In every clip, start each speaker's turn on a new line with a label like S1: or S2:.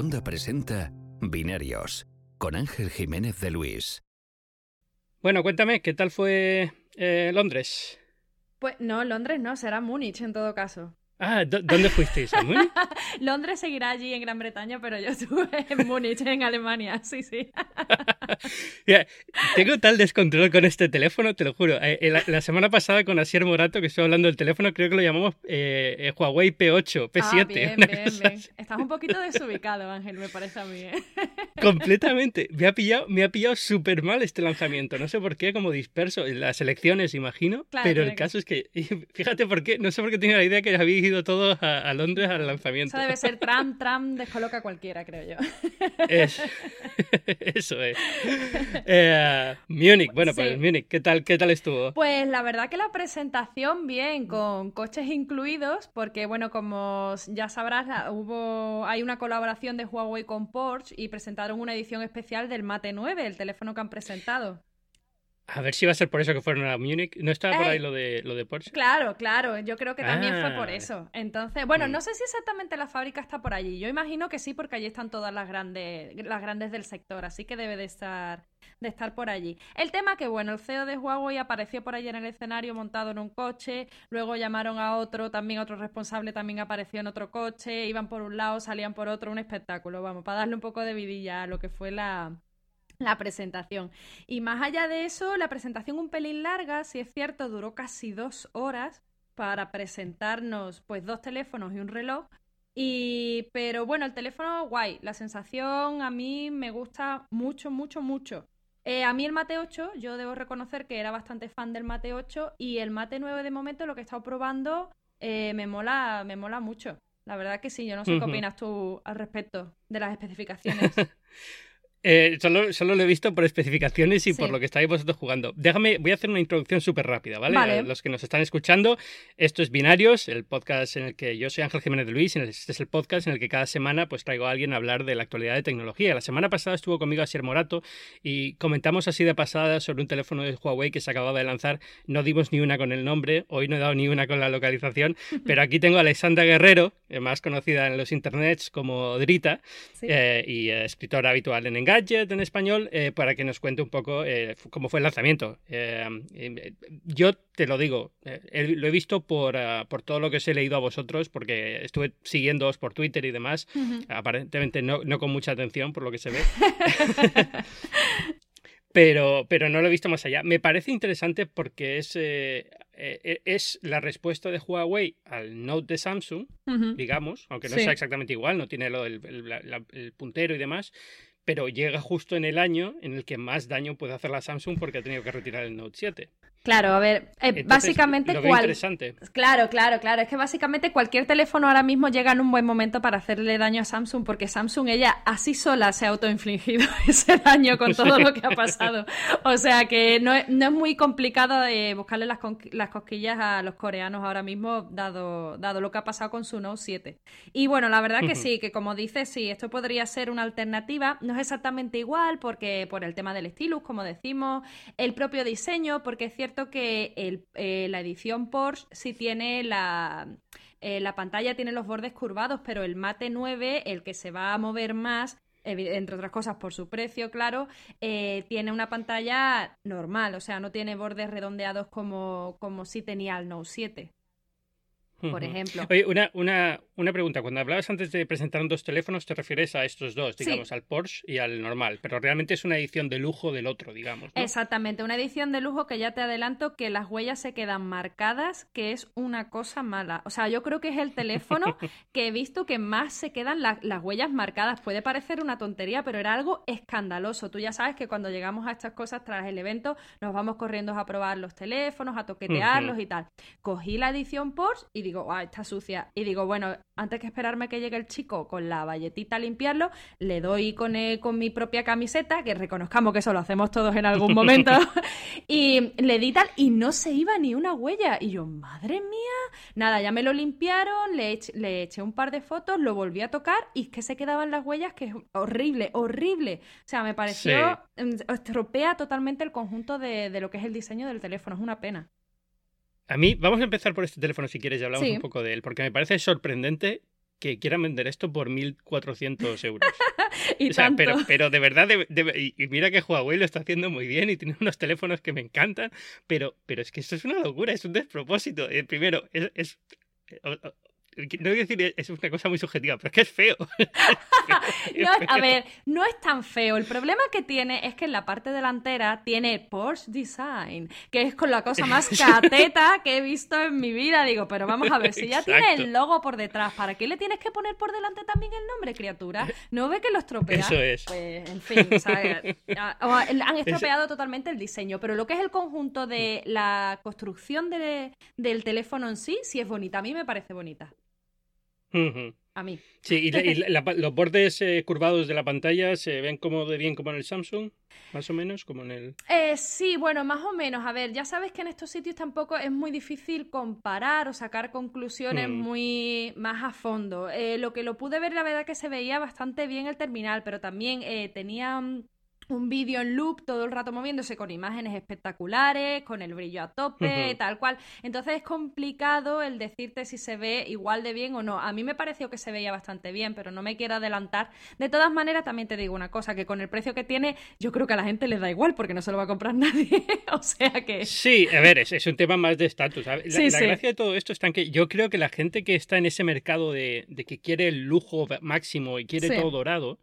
S1: Segunda presenta Binarios con Ángel Jiménez de Luis.
S2: Bueno, cuéntame, ¿qué tal fue eh, Londres?
S3: Pues no, Londres no, será Múnich en todo caso.
S2: Ah, ¿dónde fuisteis? ¿A Múnich?
S3: Londres seguirá allí en Gran Bretaña, pero yo estuve en Múnich, en Alemania, sí, sí.
S2: tengo tal descontrol con este teléfono, te lo juro. Eh, la, semana pasada con Asier Morato, que estoy hablando del teléfono, creo que lo llamamos eh, eh, Huawei P8, P7.
S3: Ah, bien, bien, bien. Estás un poquito desubicado, Ángel, me parece a mí.
S2: Completamente. Me ha pillado, me ha pillado súper mal este lanzamiento. No sé por qué, como disperso. En las elecciones, imagino. pero el caso es que, fíjate por qué, no sé por qué tenía la idea que había ido todos a, Londres al lanzamiento.
S3: Eso debe ser Trump, Trump descoloca a cualquiera, creo yo.
S2: eso es. Eh, Múnich, bueno, pues Múnich, ¿qué tal, ¿qué tal estuvo?
S3: Pues la verdad que la presentación bien, con coches incluidos, porque bueno, como ya sabrás, hubo, hay una colaboración de Huawei con Porsche y presentaron una edición especial del Mate 9, el teléfono que han presentado.
S2: A ver si va a ser por eso que fueron a Múnich. ¿No estaba por ahí lo de, lo de Porsche?
S3: Claro, claro. Yo creo que también fue por
S2: Ah.
S3: eso. Entonces, bueno,
S2: Mm.
S3: no sé si exactamente la fábrica está por allí. Yo imagino que sí, porque allí están todas las grandes, las grandes del sector. Así que debe de estar, de estar por allí. El tema que, bueno, el CEO de Huawei apareció por allí en el escenario montado en un coche. Luego llamaron a otro, también otro responsable también apareció en otro coche. Iban por un lado, salían por otro. Un espectáculo, vamos, para darle un poco de vidilla a lo que fue la la presentación. Y más allá de eso, la presentación un pelín larga, si es cierto, duró casi dos horas para presentarnos pues dos teléfonos y un reloj. Y pero bueno, el teléfono guay, la sensación a mí me gusta mucho, mucho, mucho. Eh, a mí el Mate 8, yo debo reconocer que era bastante fan del Mate 8 y el Mate 9 de momento lo que he estado probando eh, me mola, me mola mucho. La verdad que sí, yo no sé qué opinas tú al respecto de las especificaciones.
S2: Eh, solo, solo lo he visto por especificaciones y
S3: Sí.
S2: por lo que estáis vosotros jugando. Déjame, voy a hacer una introducción súper rápida, ¿vale?
S3: Vale.
S2: A los que nos están escuchando, esto es Binarios, el podcast en el que yo soy Ángel Jiménez de Luis, y este es el podcast en el que cada semana pues traigo a alguien a hablar de la actualidad de tecnología. La semana pasada estuvo conmigo Asier Morato y comentamos así de pasada sobre un teléfono de Huawei que se acababa de lanzar. No dimos ni una con el nombre, hoy no he dado ni una con la localización, pero aquí tengo a Alexandra Guerrero, eh, más conocida en los internets como Drita,
S3: Sí.
S2: eh, y escritora habitual en Engadget en español, eh, para que nos cuente un poco eh, cómo fue el lanzamiento. Eh, eh, yo te lo digo, eh, lo he visto por, ah, por todo lo que os he leído a vosotros, porque estuve siguiéndoos por Twitter y demás,
S3: Ujú.
S2: aparentemente no, no con mucha atención por lo que se ve. Pero, pero no lo he visto más allá. Me parece interesante porque es, eh, eh, es la respuesta de Huawei al Note de Samsung,
S3: Ujú.
S2: digamos, aunque no
S3: Sí.
S2: sea exactamente igual, no tiene lo del el, la- el puntero y demás, pero llega justo en el año en el que más daño puede hacer la Samsung porque ha tenido que retirar el Note 7.
S3: Claro, a ver, eh,
S2: Entonces,
S3: básicamente
S2: lo
S3: cual...
S2: interesante.
S3: Claro, claro, claro. Es que básicamente cualquier teléfono ahora mismo llega en un buen momento para hacerle daño a Samsung, porque Samsung ella así sola se ha autoinfligido ese daño con todo lo que ha pasado. O sea que no es, no es muy complicado de buscarle las, con- las cosquillas a los coreanos ahora mismo, dado, dado lo que ha pasado con su Note 7. Y bueno, la verdad que sí, que como dices, sí, esto podría ser una alternativa. No es exactamente igual, porque por el tema del stylus, como decimos, el propio diseño, porque es cierto que el- eh, la edición Porsche sí tiene la, eh, la pantalla, tiene los bordes curvados, pero el Mate 9, el que se va a mover más, entre otras cosas por su precio, claro, eh, tiene una pantalla normal, o sea, no tiene bordes redondeados como, como sí tenía el Note 7, por ejemplo.
S2: Oye, una, una, una pregunta. Cuando hablabas antes de presentar dos teléfonos, te refieres a estos dos,
S3: Sí.
S2: digamos, al Porsche y al normal, pero realmente es una edición de lujo del otro, digamos. ¿no?
S3: Exactamente, una edición de lujo que ya te adelanto que las huellas se quedan marcadas, que es una cosa mala. O sea, yo creo que es el teléfono que he visto que más se quedan la- las huellas marcadas. Puede parecer una tontería, pero era algo escandaloso. Tú ya sabes que cuando llegamos a estas cosas tras el evento, nos vamos corriendo a probar los teléfonos, a toquetearlos y tal. Cogí la edición Porsche y digo, ah, está sucia. Y digo, bueno, antes que esperarme que llegue el chico con la valletita a limpiarlo, le doy con, con mi propia camiseta, que reconozcamos que eso lo hacemos todos en algún momento, y le di tal y no se iba ni una huella. Y yo, madre mía, nada, ya me lo limpiaron, le, ech- le eché un par de fotos, lo volví a tocar y es que se quedaban las huellas, que es horrible, horrible. O sea, me pareció, mm, estropea totalmente el conjunto de, de lo que es el diseño del teléfono, es una pena.
S2: A mí, vamos a empezar por este teléfono si quieres y hablamos
S3: Sí.
S2: un poco de él, porque me parece sorprendente que quieran vender esto por 1.400 euros.
S3: y
S2: O sea,
S3: tanto.
S2: pero, pero de verdad, de- de- y mira que Huawei lo está haciendo muy bien y tiene unos teléfonos que me encantan, pero, pero es que esto es una locura, es un despropósito. Eh, primero, es... es- no voy a decir es una cosa muy subjetiva, pero es que es feo. Es
S3: No, a
S2: feo.
S3: ver, no es tan feo. El problema que tiene es que en la parte delantera tiene Porsche Design, que es con la cosa más cateta que he visto en mi vida. Digo, pero vamos a ver, si ya tiene el logo por detrás, ¿para qué le tienes que poner por delante también el nombre, criatura? ¿No ve que lo estropea?
S2: Eso es.
S3: Pues, en fin, o sea, han estropeado totalmente el diseño, pero lo que es el conjunto de la construcción de- del teléfono en sí, sí es bonita. A mí me parece bonita. A mí.
S2: Sí, y, la- y la- la- los bordes eh, curvados de la pantalla se ven como de bien como en el Samsung, más o menos, como en el...
S3: Eh, sí, bueno, más o menos. A ver, ya sabes que en estos sitios tampoco es muy difícil comparar o sacar conclusiones
S2: Mm.
S3: muy más a fondo. Eh, lo que lo pude ver, la verdad que se veía bastante bien el terminal, pero también eh, tenía mm, un vídeo en loop todo el rato moviéndose con imágenes espectaculares, con el brillo a tope, tal cual. Entonces es complicado el decirte si se ve igual de bien o no. A mí me pareció que se veía bastante bien, pero no me quiero adelantar. De todas maneras, también te digo una cosa, que con el precio que tiene, yo creo que a la gente les da igual porque no se lo va a comprar nadie. o sea que...
S2: Sí, a ver, es, es un tema más de estatus. La,
S3: Sí,
S2: la
S3: sí.
S2: gracia de todo esto está en que yo creo que la gente que está en ese mercado de, de que quiere el lujo máximo y quiere
S3: Sí.
S2: todo dorado,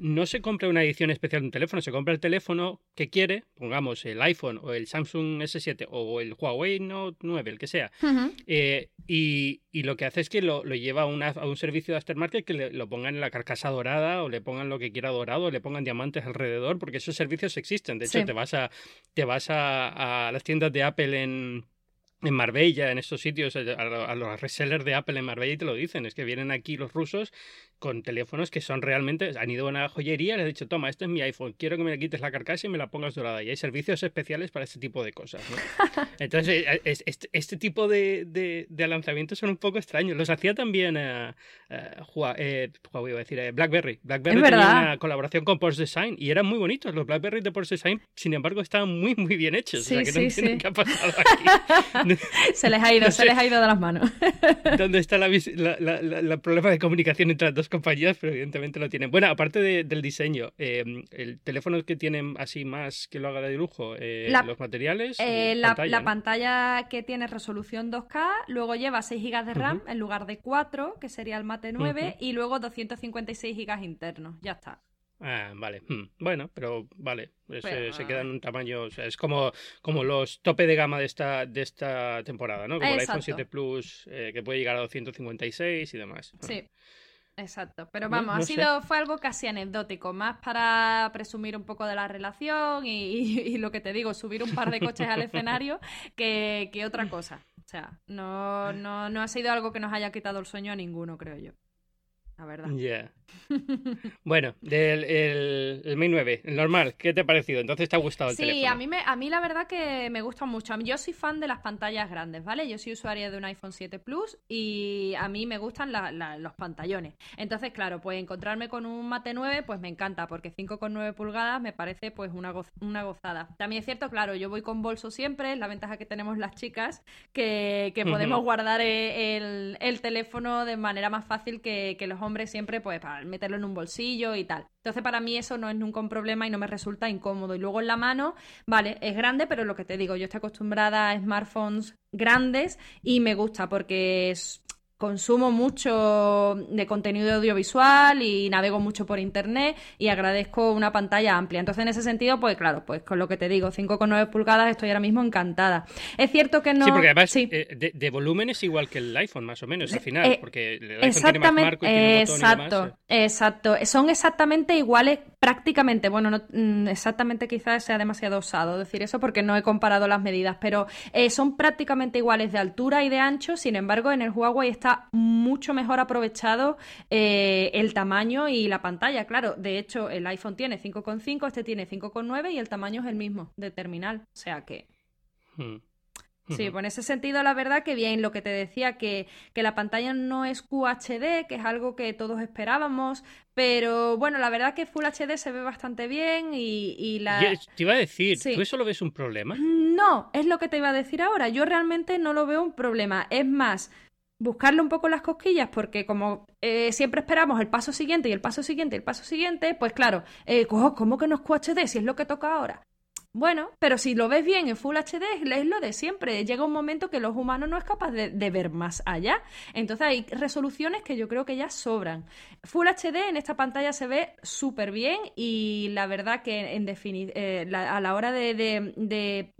S2: no se compra una edición especial de un teléfono, se compra el teléfono que quiere, pongamos el iPhone o el Samsung S7 o el Huawei Note 9, el que sea,
S3: Ujú.
S2: eh, y, y lo que hace es que lo, lo lleva a, una- a un servicio de aftermarket que le, lo pongan en la carcasa dorada o le pongan lo que quiera dorado o le pongan diamantes alrededor, porque esos servicios existen. De hecho,
S3: Sí.
S2: te vas a te vas a, a las tiendas de Apple en, en Marbella, en estos sitios, a los resellers de Apple en Marbella y te lo dicen. Es que vienen aquí los rusos con teléfonos que son realmente, han ido a una joyería les han dicho, toma, este es mi iPhone, quiero que me le quites la carcasa y me la pongas dorada. Y hay servicios especiales para este tipo de cosas. ¿no? Entonces, eh, es- este, este tipo de, de- de lanzamientos son un poco extraños. Los hacía también eh, eh, Hua- eh, iba a decir, eh, BlackBerry. BlackBerry tenía
S3: verdad.
S2: una colaboración con Porsche Design y eran muy bonitos. Los BlackBerry de Porsche Design, sin embargo, estaban muy, muy bien hechos. o sea,
S3: Sí,
S2: que
S3: sí,
S2: no
S3: sí.
S2: qué ha pasado aquí.
S3: Se les ha ido,
S2: No
S3: se
S2: sé.
S3: les ha ido de las manos.
S2: ¿Dónde está la- la- la- la problema de comunicación entre las dos compañías? Pero evidentemente lo tienen. Bueno, aparte de- del diseño, eh, el teléfono que tienen así más que lo haga de lujo, eh,
S3: La-
S2: los materiales.
S3: Eh, la,
S2: pantalla,
S3: la
S2: ¿no?
S3: pantalla que tiene resolución 2K, luego lleva 6 GB de RAM en lugar de 4, que sería el Mate 9, y luego 256 GB internos. Ya está.
S2: Ah, vale. Hmm. Bueno, pero vale.
S3: Pero-
S2: se queda en un tamaño. O sea, es como, como los tope de gama de esta, de esta temporada, ¿no? Como el iPhone
S3: Exacto.
S2: 7 Plus, eh, que puede llegar a 256 y demás.
S3: Sí. Exacto, pero vamos,
S2: no
S3: ha
S2: sé.
S3: sido, fue algo casi anecdótico, más para presumir un poco de la relación y, y- y lo que te digo, subir un par de coches al escenario que, que otra cosa. O sea, no, no, no ha sido algo que nos haya quitado el sueño a ninguno, creo yo. La verdad.
S2: Ya. Bueno, del el, el Mi 9, el normal, ¿qué te ha parecido? Entonces te ha gustado el
S3: Sí,
S2: teléfono.
S3: a mí, me, a mí la verdad que me gusta mucho. Yo soy fan de las pantallas grandes, ¿vale? Yo soy usuaria de un iPhone 7 Plus y a mí me gustan la- la- los pantallones. Entonces, claro, pues encontrarme con un Mate 9, pues me encanta, porque 5,9 pulgadas me parece pues una, una gozada. También es cierto, claro, yo voy con bolso siempre, es la ventaja que tenemos las chicas, que, que podemos guardar eh, el, el teléfono de manera más fácil que, que los hombres siempre, pues para meterlo en un bolsillo y tal. Entonces, para mí eso no es nunca un problema y no me resulta incómodo. Y luego en la mano, vale, es grande, pero lo que te digo, yo estoy acostumbrada a smartphones grandes y me gusta porque es- consumo mucho de contenido audiovisual y navego mucho por internet y agradezco una pantalla amplia. Entonces, en ese sentido, pues claro, pues con lo que te digo, 5,9 pulgadas estoy ahora mismo encantada. Es cierto que no...
S2: Sí, porque además
S3: Sí.
S2: eh, de, de volumen es igual que el iPhone, más o menos, al final.
S3: Eh,
S2: porque el iPhone tiene más marco y tiene botón y
S3: exacto,
S2: demás.
S3: exacto. Son exactamente iguales, prácticamente. Bueno, no, mm, exactamente quizás sea demasiado osado decir eso porque no he comparado las medidas, pero eh, son prácticamente iguales de altura y de ancho. Sin embargo, en el Huawei está mucho mejor aprovechado eh, el tamaño y la pantalla. Claro, de hecho, el iPhone tiene 5,5, este tiene 5,9 y el tamaño es el mismo de terminal. O sea que.
S2: Hmm.
S3: Sí,
S2: Ujú.
S3: pues en ese sentido, la verdad que bien, lo que te decía, que, que la pantalla no es QHD, que es algo que todos esperábamos, pero bueno, la verdad que Full HD se ve bastante bien y, y la...
S2: Yo te iba a decir,
S3: Sí.
S2: ¿tú eso lo ves un problema?
S3: No, es lo que te iba a decir ahora, yo realmente no lo veo un problema, es más... buscarle un poco las cosquillas, porque como eh, siempre esperamos el paso siguiente y el paso siguiente y el paso siguiente, pues claro, eh, ¿cómo que no es QHD si es lo que toca ahora? Bueno, pero si lo ves bien en Full HD es lo de siempre. Llega un momento que los humanos no es capaz de, ver más allá. Entonces hay resoluciones que yo creo que ya sobran. Full HD en esta pantalla se ve súper bien y la verdad que en eh, a la hora de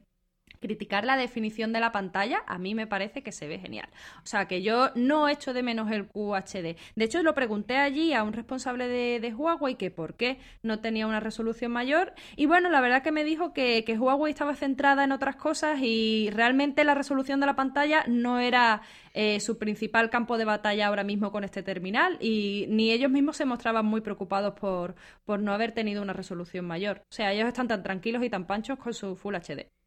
S3: criticar la definición de la pantalla, a mí me parece que se ve genial. O sea, que yo no echo de menos el QHD. De hecho, lo pregunté allí a un responsable de, Huawei que por qué no tenía una resolución mayor. Y bueno, la verdad que me dijo que, Huawei estaba centrada en otras cosas y realmente la resolución de la pantalla no era eh, su principal campo de batalla ahora mismo con este terminal y ni ellos mismos se mostraban muy preocupados por, por no haber tenido una resolución mayor. O sea, ellos están tan tranquilos y tan panchos con su Full HD.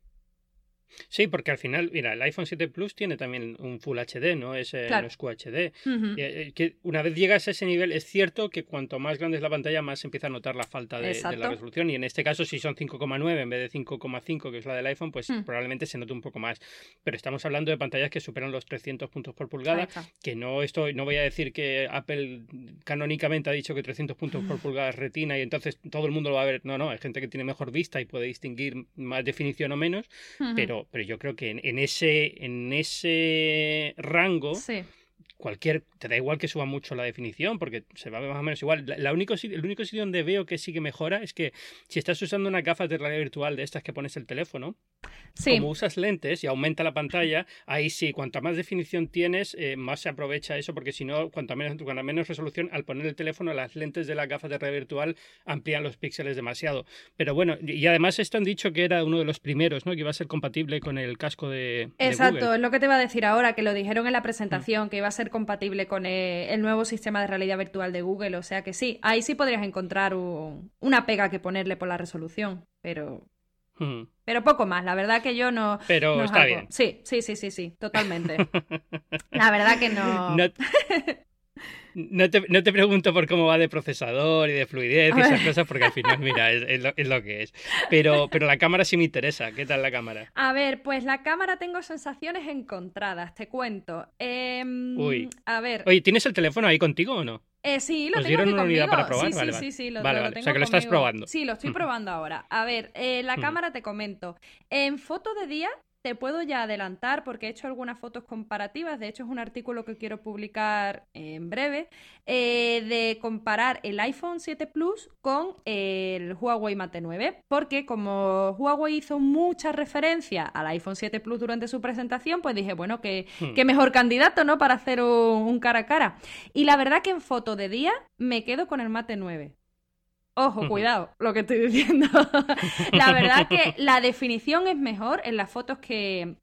S2: Sí, porque al final, mira, el iPhone 7 Plus tiene también un Full HD, ¿no? Es, eh, no es QHD. Eh, que una vez llegas a ese nivel, es cierto que cuanto más grande es la pantalla, más se empieza a notar la falta de, la resolución. Y en este caso, si son 5,9 en vez de 5,5, que es la del iPhone, pues hmm. probablemente se note un poco más. Pero estamos hablando de pantallas que superan los 300 puntos por pulgada, que no estoy, no voy a decir que Apple canónicamente ha dicho que 300 puntos por pulgada es retina y entonces todo el mundo lo va a ver. No, no, hay gente que tiene mejor vista y puede distinguir más definición o menos, pero pero, yo creo que en, ese, en ese rango, cualquier, te da igual que suba mucho la definición, porque se va más o menos igual. La, único, el único sitio donde veo que sí que mejora es que si estás usando una gafas de realidad virtual de estas que pones el teléfono, como usas lentes y aumenta la pantalla, ahí sí, cuanta más definición tienes, eh, más se aprovecha eso, porque si no, cuanto menos, cuanto menos resolución, al poner el teléfono, las lentes de las gafas de realidad virtual amplían los píxeles demasiado. Pero bueno, y además esto han dicho que era uno de los primeros, ¿no? Que iba a ser compatible con el casco de.
S3: Exacto, es lo que te iba a decir ahora, que lo dijeron en la presentación, mm. que iba a ser compatible con eh, el, nuevo sistema de realidad virtual de Google. O sea que sí, ahí sí podrías encontrar una pega que ponerle por la resolución, pero pero poco más, la verdad que yo no.
S2: Pero está bien.
S3: Sí, sí, sí, sí, sí, totalmente. la verdad que no.
S2: No... te, no te, pregunto por cómo va de procesador y de fluidez y esas cosas, porque al final, mira, es, lo, es, lo, que es. Pero, pero la cámara sí me interesa. ¿Qué tal la cámara?
S3: A ver, pues la cámara tengo sensaciones encontradas, te cuento. Em, Uy. A ver.
S2: Oye, ¿tienes el teléfono ahí contigo o no?
S3: Eh, sí, lo tengo aquí una unidad
S2: para probar?
S3: Sí,
S2: vale,
S3: sí, sí, sí, lo,
S2: vale,
S3: lo
S2: vale. o sea, que lo estás probando.
S3: Sí, lo estoy probando ahora. A ver, eh, la cámara te comento. En foto de día te puedo ya adelantar porque he hecho algunas fotos comparativas, de hecho es un artículo que quiero publicar en breve, eh, de comparar el iPhone 7 Plus con el Huawei Mate 9, porque como Huawei hizo mucha referencia al iPhone 7 Plus durante su presentación, pues dije, bueno, que, hmm. qué mejor candidato, ¿no? Para hacer un cara a cara. Y la verdad que en foto de día me quedo con el Mate 9. Ojo, cuidado, lo que estoy diciendo. la verdad que la definición es mejor en las fotos que,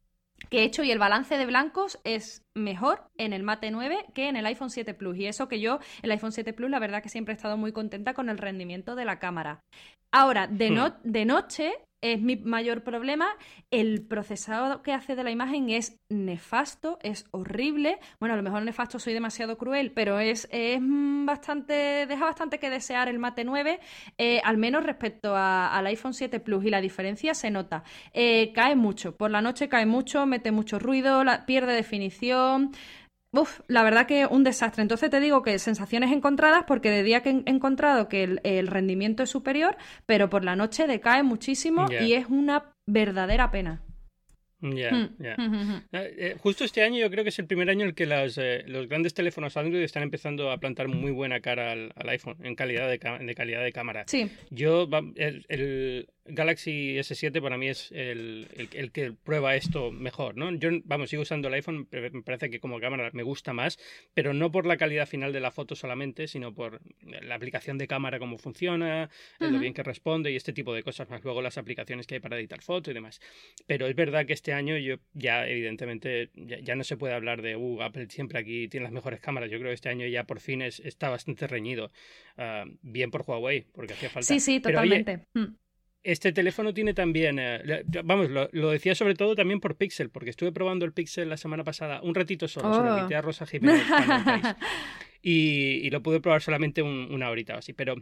S3: he hecho y el balance de blancos es mejor en el Mate 9 que en el iPhone 7 Plus. Y eso que yo, el iPhone 7 Plus, la verdad que siempre he estado muy contenta con el rendimiento de la cámara. Ahora, de, hmm. de noche es mi mayor problema. El procesado que hace de la imagen es nefasto, es horrible. Bueno, a lo mejor nefasto soy demasiado cruel, pero es, es bastante, deja bastante que desear el Mate 9, eh, al menos respecto al iPhone 7 Plus. Y la diferencia se nota. Eh, cae mucho, por la noche cae mucho, mete mucho ruido, pierde definición. Uf, la verdad que un desastre. Entonces te digo que sensaciones encontradas porque de día que he encontrado que el, rendimiento es superior, pero por la noche decae muchísimo y es una verdadera pena.
S2: Ya, hmm. ya. Eh, eh, justo este año yo creo que es el primer año en el que eh, los grandes teléfonos Android están empezando a plantar muy buena cara al, iPhone en calidad de, de, calidad de cámara.
S3: Sí.
S2: Yo, el Galaxy S7 para mí es el, el, que prueba esto mejor, ¿no? Yo, vamos, sigo usando el iPhone, me parece que como cámara me gusta más, pero no por la calidad final de la foto solamente, sino por la aplicación de cámara, cómo funciona, lo bien que responde y este tipo de cosas, más luego las aplicaciones que hay para editar fotos y demás. Pero es verdad que este año yo ya, evidentemente, ya, no se puede hablar de, uh, Apple siempre aquí tiene las mejores cámaras. Yo creo que este año ya por fin es, está bastante reñido. Ah, bien por Huawei, porque hacía falta.
S3: Sí, sí, totalmente. Mm.
S2: Este teléfono tiene también, eh, vamos, lo, decía sobre todo también por Pixel, porque estuve probando el Pixel la semana pasada, un ratito solo, se lo oh. a Rosa Jiménez y, y, lo pude probar solamente una horita o así, pero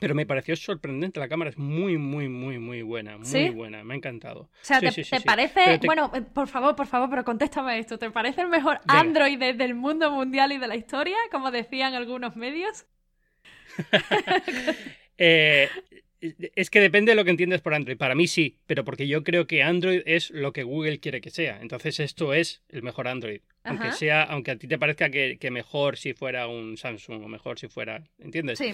S2: Pero me pareció sorprendente, la cámara es muy, muy, muy, muy buena, muy buena, me ha encantado. O
S3: sea, ¿te, parece, bueno, eh, por favor, por favor, pero contéstame esto, ¿te parece el mejor Android del mundo mundial y de la historia, como decían algunos medios?
S2: eh, es que depende de lo que entiendes por Android. Para mí sí, pero porque yo creo que Android es lo que Google quiere que sea. Entonces esto es el mejor Android. Aunque sea, aunque a ti te parezca que, mejor si fuera un Samsung o mejor si fuera. ¿Entiendes?
S3: Sí.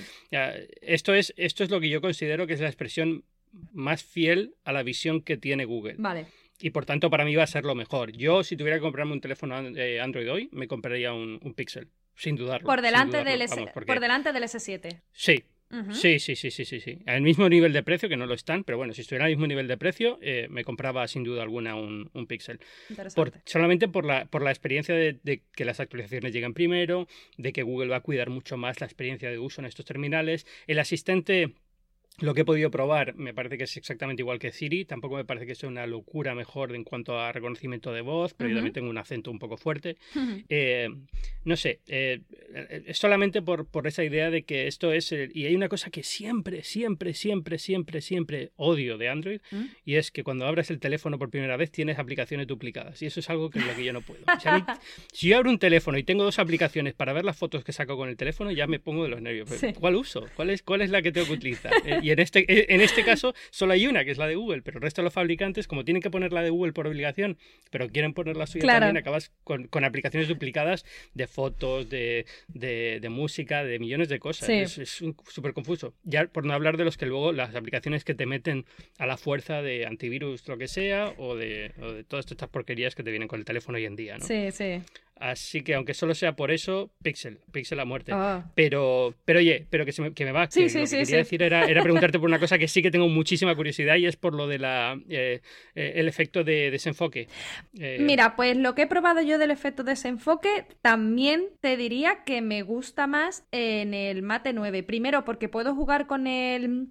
S2: esto, es, esto es lo que yo considero que es la expresión más fiel a la visión que tiene Google.
S3: Vale.
S2: Y por tanto, para mí va a ser lo mejor. Yo, si tuviera que comprarme un teléfono eh, Android hoy, me compraría un, Pixel. Sin dudarlo.
S3: Por delante, del, por delante del S7.
S2: Sí, Sí, sí, sí, sí, sí, sí. Al mismo nivel de precio, que no lo están, pero bueno, si estuviera al mismo nivel de precio, eh, me compraba sin duda alguna un, un Pixel. solamente por la, por la experiencia de, de, que las actualizaciones llegan primero, de que Google va a cuidar mucho más la experiencia de uso en estos terminales. El asistente lo que he podido probar me parece que es exactamente igual que Siri. Tampoco me parece que sea una locura mejor en cuanto a reconocimiento de voz, pero yo también tengo un acento un poco fuerte. Eh, no sé, eh, es solamente por, por, esa idea de que esto es... y hay una cosa que siempre, siempre, siempre, siempre, siempre odio de Android, ¿Mm? y es que cuando abres el teléfono por primera vez tienes aplicaciones duplicadas. Y eso es algo que es lo que yo no puedo. si yo abro un teléfono y tengo dos aplicaciones para ver las fotos que saco con el teléfono, ya me pongo de los nervios. ¿Cuál uso? ¿Cuál es, ¿Cuál es la que tengo que utilizar? Eh, y en este, eh, en este caso solo hay una, que es la de Google, pero el resto de los fabricantes, como tienen que poner la de Google por obligación, pero quieren poner la suya también, acabas con, aplicaciones duplicadas de fotos, de, música, de millones de cosas. Es súper confuso. Ya por no hablar de los que luego, las aplicaciones que te meten a la fuerza de antivirus, lo que sea, o de, o de todas estas porquerías que te vienen con el teléfono hoy en día, ¿no?
S3: Sí, sí.
S2: Así que aunque solo sea por eso, Pixel, Pixel a muerte. Ah. Pero, pero oye, pero que, se me, que me va.
S3: Sí,
S2: sí,
S3: lo que
S2: quería decir era, era, preguntarte por una cosa que sí que tengo muchísima curiosidad y es por lo de la eh, eh, el efecto de desenfoque.
S3: Eh, Mira, pues lo que he probado yo del efecto desenfoque, también te diría que me gusta más en el Mate 9. Primero porque puedo jugar con el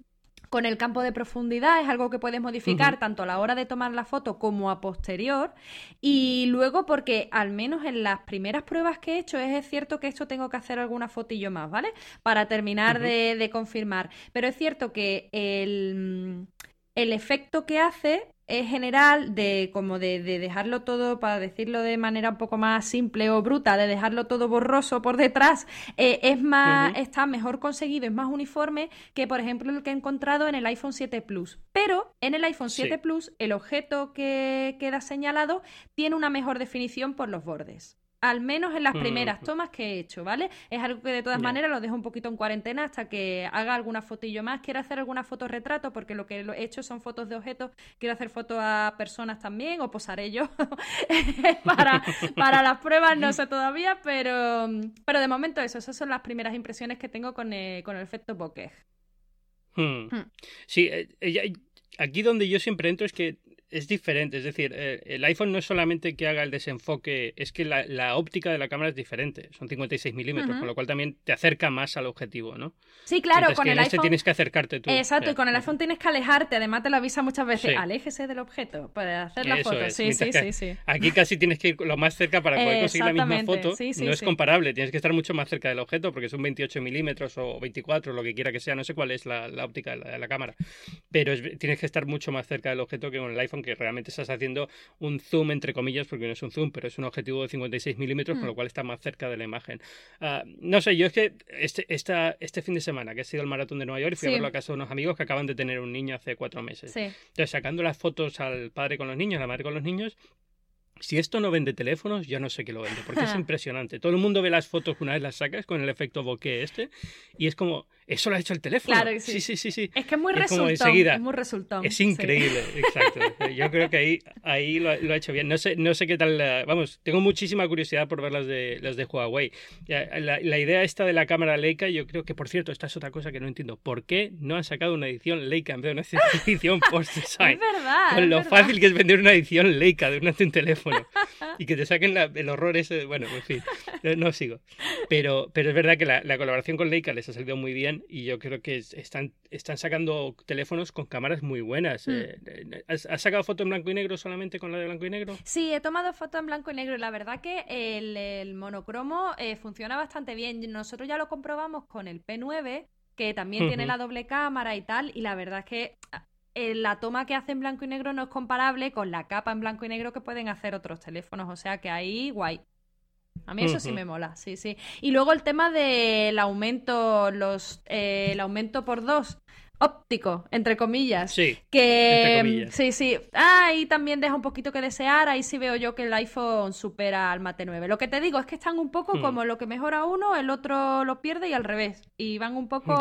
S3: con el campo de profundidad es algo que puedes modificar tanto a la hora de tomar la foto como a posterior. Y luego porque al menos en las primeras pruebas que he hecho es cierto que esto tengo que hacer alguna fotillo más, ¿vale? Para terminar de, de, confirmar. Pero es cierto que el, el efecto que hace general de como de, dejarlo todo, para decirlo de manera un poco más simple o bruta, de dejarlo todo borroso por detrás, eh, es más, está mejor conseguido, es más uniforme que, por ejemplo, el que he encontrado en el iPhone 7 Plus. Pero en el iPhone 7 Plus, el objeto que queda señalado tiene una mejor definición por los bordes. Al menos en las mm. primeras tomas que he hecho, ¿vale? Es algo que de todas maneras lo dejo un poquito en cuarentena hasta que haga alguna fotillo más. Quiero hacer alguna foto retrato porque lo que he hecho son fotos de objetos. Quiero hacer fotos a personas también o posaré yo para, para las pruebas, no sé todavía, pero, pero de momento eso, esas son las primeras impresiones que tengo con, el, con el efecto bokeh.
S2: Hmm. Hmm. Sí, eh, aquí donde yo siempre entro es que es diferente, es decir, eh, el iPhone no es solamente que haga el desenfoque, es que la, óptica de la cámara es diferente, son 56 milímetros, con lo cual también te acerca más al objetivo, ¿no?
S3: Sí, claro, con el
S2: este
S3: iPhone...
S2: tienes que acercarte tú.
S3: Exacto, y con el iPhone tienes que alejarte, además te lo avisa muchas veces, aléjese del objeto para hacer la foto. Sí, sí, sí, sí,
S2: Aquí casi tienes que ir lo más cerca para poder conseguir la misma foto, no es comparable, tienes que estar mucho más cerca del objeto porque son 28 milímetros o 24, lo que quiera que sea, no sé cuál es la, óptica de la, cámara, pero tienes que estar mucho más cerca del objeto que con el iPhone que realmente estás haciendo un zoom, entre comillas, porque no es un zoom, pero es un objetivo de 56 milímetros, con lo mm. cual está más cerca de la imagen. Ah, no sé, yo es que este, esta, este fin de semana, que ha sido el maratón de Nueva York, fui a verlo a casa de unos amigos que acaban de tener un niño hace cuatro meses. Entonces, sacando las fotos al padre con los niños, a la madre con los niños, si esto no vende teléfonos, yo no sé qué lo vende, porque es impresionante. Todo el mundo ve las fotos una vez las sacas con el efecto bokeh este, y es como, eso lo ha hecho el teléfono.
S3: Claro, sí. Sí, sí, sí. Es que es muy resultón. Es muy resultón.
S2: Es increíble, exacto. Yo creo que ahí, ahí lo, ha hecho bien. No sé, no sé qué tal. Vamos, tengo muchísima curiosidad por ver las de, las de Huawei. La, la, idea esta de la cámara Leica, yo creo que, por cierto, esta es otra cosa que no entiendo. ¿Por qué no han sacado una edición Leica en vez de una edición post-design?
S3: es verdad.
S2: Con lo fácil que es vender una edición Leica de, un teléfono. y que te saquen el horror ese. Bueno, en fin, no sigo. Pero, pero es verdad que la, la colaboración con Leica les ha salido muy bien y yo creo que están, están sacando teléfonos con cámaras muy buenas. Mm. Eh, ¿Has, sacado foto en blanco y negro solamente con la de blanco y negro?
S3: Sí, he tomado foto en blanco y negro y la verdad que el, monocromo eh, funciona bastante bien. Nosotros ya lo comprobamos con el P9 que también tiene la doble cámara y tal, y la verdad es que eh, la toma que hace en blanco y negro no es comparable con la capa en blanco y negro que pueden hacer otros teléfonos, o sea que ahí guay. A mí eso sí me mola, sí, sí. Y luego el tema del aumento, los, eh, el aumento por dos óptico, entre comillas.
S2: Sí.
S3: Que sí, sí. Ah, ahí también deja un poquito que desear. Ahí sí veo yo que el iPhone supera al Mate 9. Lo que te digo es que están un poco hmm. como lo que mejora uno, el otro lo pierde y al revés. Y van un poco.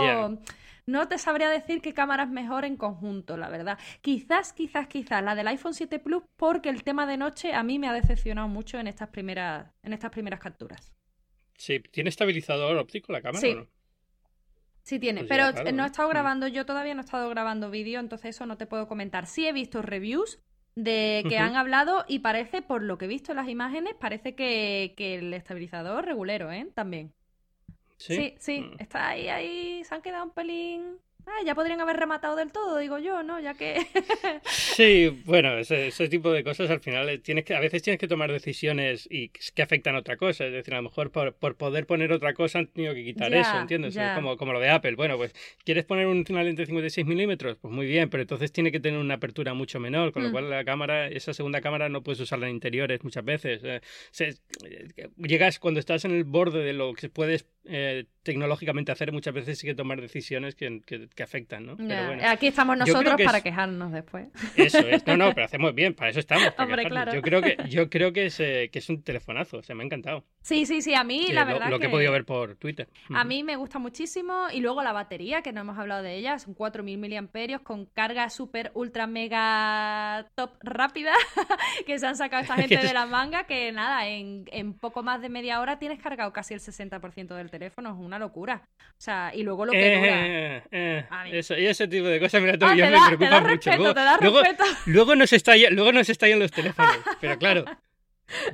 S3: No te sabría decir qué cámaras mejor en conjunto, la verdad. Quizás, quizás, quizás la del iPhone 7 Plus, porque el tema de noche a mí me ha decepcionado mucho en estas primeras, en estas primeras capturas.
S2: Sí, ¿tiene estabilizador óptico la cámara?
S3: Sí. no? Sí tiene, pues pero no he estado mm. grabando, yo todavía no he estado grabando vídeo, entonces eso no te puedo comentar. Sí he visto reviews de que han hablado y parece, por lo que he visto en las imágenes, parece que, que el estabilizador regulero, ¿eh? También. Sí, sí, mm. está ahí, ahí, se han quedado un pelín Ah, ya podrían haber rematado del todo, digo yo, ¿no? Ya que...
S2: sí, bueno, ese, tipo de cosas al final eh, tienes que, a veces tienes que tomar decisiones y que afectan a otra cosa. Es decir, a lo mejor por, poder poner otra cosa han tenido que quitar eso, ¿entiendes? como, como lo de Apple. Bueno, pues, ¿quieres poner una lente de 56 milímetros? Pues muy bien, pero entonces tiene que tener una apertura mucho menor, con lo mm. cual la cámara, esa segunda cámara no puedes usarla en interiores muchas veces. Eh, eh, llegas cuando estás en el borde de lo que puedes tecnológicamente hacer, muchas veces sí que tomar decisiones que, que afectan, ¿no?
S3: Aquí estamos nosotros para quejarnos después.
S2: Eso es, no, no, pero hacemos bien, para eso estamos. Yo creo que, yo creo que es, eh, que es un telefonazo, se me ha encantado.
S3: Sí, sí, sí, a mí la verdad.
S2: Lo, que, he podido ver por Twitter.
S3: A mí me gusta muchísimo y luego la batería, que no hemos hablado de ella, son 4.000 miliamperios con carga súper, ultra, mega top rápida que se han sacado esta gente de la manga, que nada, en, en poco más de media hora tienes cargado casi el 60% del teléfono, es una locura. O sea, y luego lo que
S2: eh. Eh, eh y ese tipo de cosas, mira, todavía ah, me preocupa mucho. luego, luego, nos estallan, luego nos estallan los teléfonos, pero claro.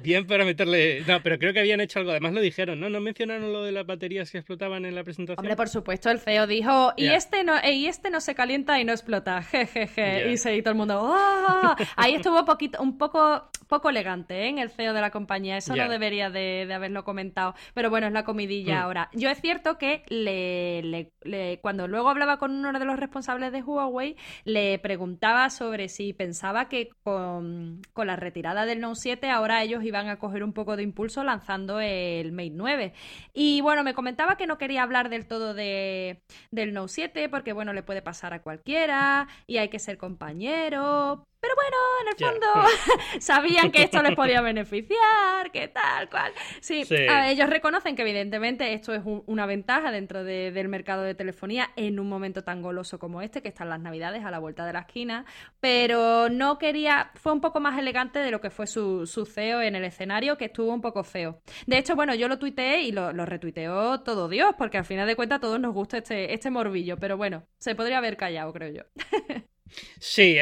S2: Bien para meterle. No, pero creo que habían hecho algo. Además lo dijeron, ¿no? ¿No mencionaron lo de las baterías que explotaban en la presentación?
S3: Hombre, por supuesto, el CEO dijo, y este no, y este no se calienta y no explota. Jejeje. Y se y todo el mundo. ¡Oh! Ahí estuvo poquito, un poco poco elegante, ¿eh? En el CEO de la compañía. Eso no debería de, haberlo comentado. Pero bueno, es la comidilla mm. ahora. Yo es cierto que le, cuando luego hablaba con uno de los responsables de Huawei, le preguntaba sobre si pensaba que con, con la retirada del Note 7 ahora ellos iban a coger un poco de impulso lanzando el Mate 9. Y bueno, me comentaba que no quería hablar del todo de, del Note 7 porque bueno, le puede pasar a cualquiera y hay que ser compañero. Pero bueno, en el fondo sabían que esto les podía beneficiar, que tal, cual. Sí, ellos reconocen que evidentemente esto es una ventaja dentro del mercado de telefonía en un momento tan goloso como este, que están las navidades a la vuelta de la esquina, pero no quería, fue un poco más elegante de lo que fue su, su CEO en el escenario, que estuvo un poco feo. De hecho, bueno, yo lo tuiteé y lo, lo retuiteó todo Dios, porque al final de cuentas a todos nos gusta este, este morbillo, pero bueno, se podría haber callado, creo yo.
S2: Sí,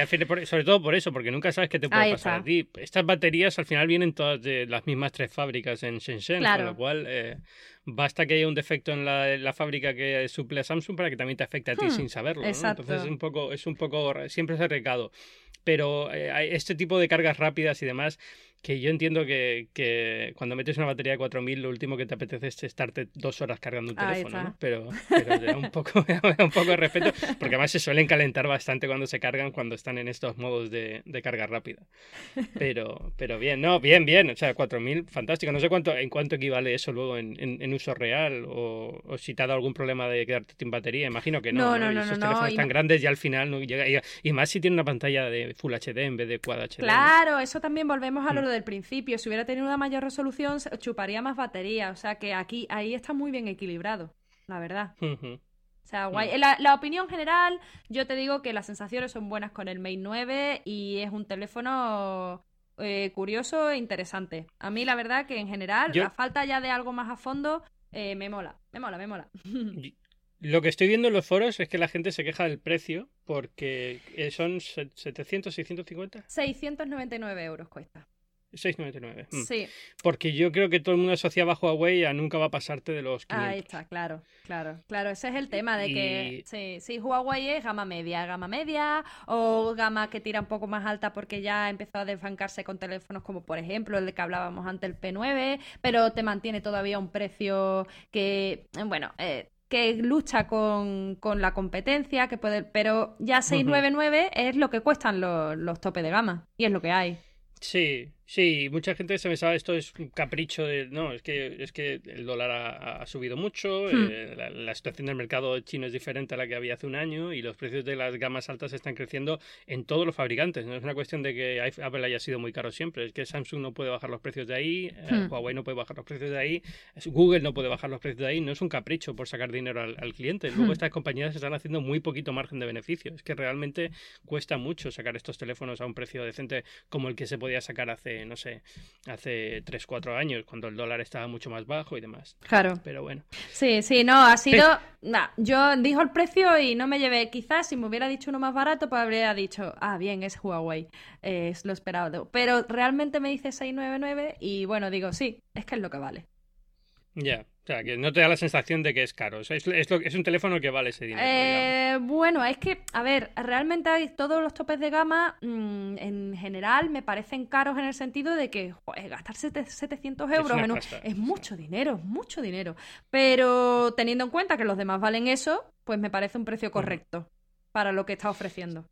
S2: sobre todo por eso, porque nunca sabes qué te puede pasar a ti. Estas baterías al final vienen todas de las mismas tres fábricas en Shenzhen, con lo cual eh, basta que haya un defecto en la, fábrica que suple a Samsung para que también te afecte a ti hmm, sin saberlo. Entonces es un poco, es un poco, siempre es arriesgado. Pero eh, este tipo de cargas rápidas y demás que yo entiendo que, que, cuando metes una batería de 4000 lo último que te apetece es estarte dos horas cargando un teléfono, ¿no? Pero, pero un, poco, un poco de respeto, porque además se suelen calentar bastante cuando se cargan, cuando están en estos modos de, de carga rápida. Pero, pero bien, no, bien, bien, o sea, 4000, fantástico. No sé cuánto, en cuánto equivale eso luego en, en, uso real o, o, si te ha dado algún problema de quedarte sin batería, imagino que no.
S3: No, no,
S2: Esos teléfonos tan grandes y al final no llega. Y, y, más si tiene una pantalla de Full HD en vez de Quad HD.
S3: Claro, eso también volvemos a lo del principio. Si hubiera tenido una mayor resolución, chuparía más batería. O sea que aquí, ahí está muy bien equilibrado, la verdad. O sea, guay. Mm. La, opinión general, yo te digo que las sensaciones son buenas con el Mate 9 y es un teléfono eh, curioso e interesante. A mí, la verdad, que en general, la falta ya de algo más a fondo, eh, me mola, me mola, me mola.
S2: Lo que estoy viendo en los foros es que la gente se queja del precio porque eh, son 700, 650.
S3: 699 euros cuesta.
S2: 6,99.
S3: Mm. Sí.
S2: Porque yo creo que todo el mundo asociaba a Huawei a nunca va a pasarte de los 500.
S3: Ahí está, claro, claro, claro. Ese es el tema de que sí, sí, Huawei es gama media, gama media o gama que tira un poco más alta porque ya empezó a desbancarse con teléfonos como por ejemplo el de que hablábamos antes, el P9, pero te mantiene todavía un precio que, bueno, eh, que lucha con, con la competencia, que puede, pero ya 699 es lo que cuestan los, los topes de gama y es lo que hay.
S2: Sí, Sí, mucha gente se pensaba esto es un capricho de no, es que es que el dólar ha, subido mucho, hmm. eh, la, situación del mercado chino es diferente a la que había hace un año y los precios de las gamas altas están creciendo en todos los fabricantes. No es una cuestión de que Apple haya sido muy caro siempre, es que Samsung no puede bajar los precios de ahí, eh, hmm. Huawei no puede bajar los precios de ahí, Google no puede bajar los precios de ahí, no es un capricho por sacar dinero al, cliente. Luego hmm. estas compañías están haciendo muy poquito margen de beneficio, es que realmente cuesta mucho sacar estos teléfonos a un precio decente como el que se podía sacar hace, no sé, hace 3, 4 años, cuando el dólar estaba mucho más bajo y demás.
S3: Claro.
S2: Pero bueno.
S3: Sí, sí, no, ha sido... yo dijo el precio y no me llevé. Quizás si me hubiera dicho uno más barato, pues habría dicho, ah, bien, es Huawei, es lo esperado. Pero realmente me dice 699 y bueno, digo, sí, es que es lo que vale.
S2: Ya. Sea, que no te da la sensación de que es caro. es, es, un teléfono que vale ese dinero.
S3: Eh, bueno, es que, a ver, realmente hay todos los topes de gama, mm, en general, me parecen caros en el sentido de que gastar 700 euros es, mucho dinero, es mucho dinero. Pero teniendo en cuenta que los demás valen eso, pues me parece un precio correcto para lo que está ofreciendo.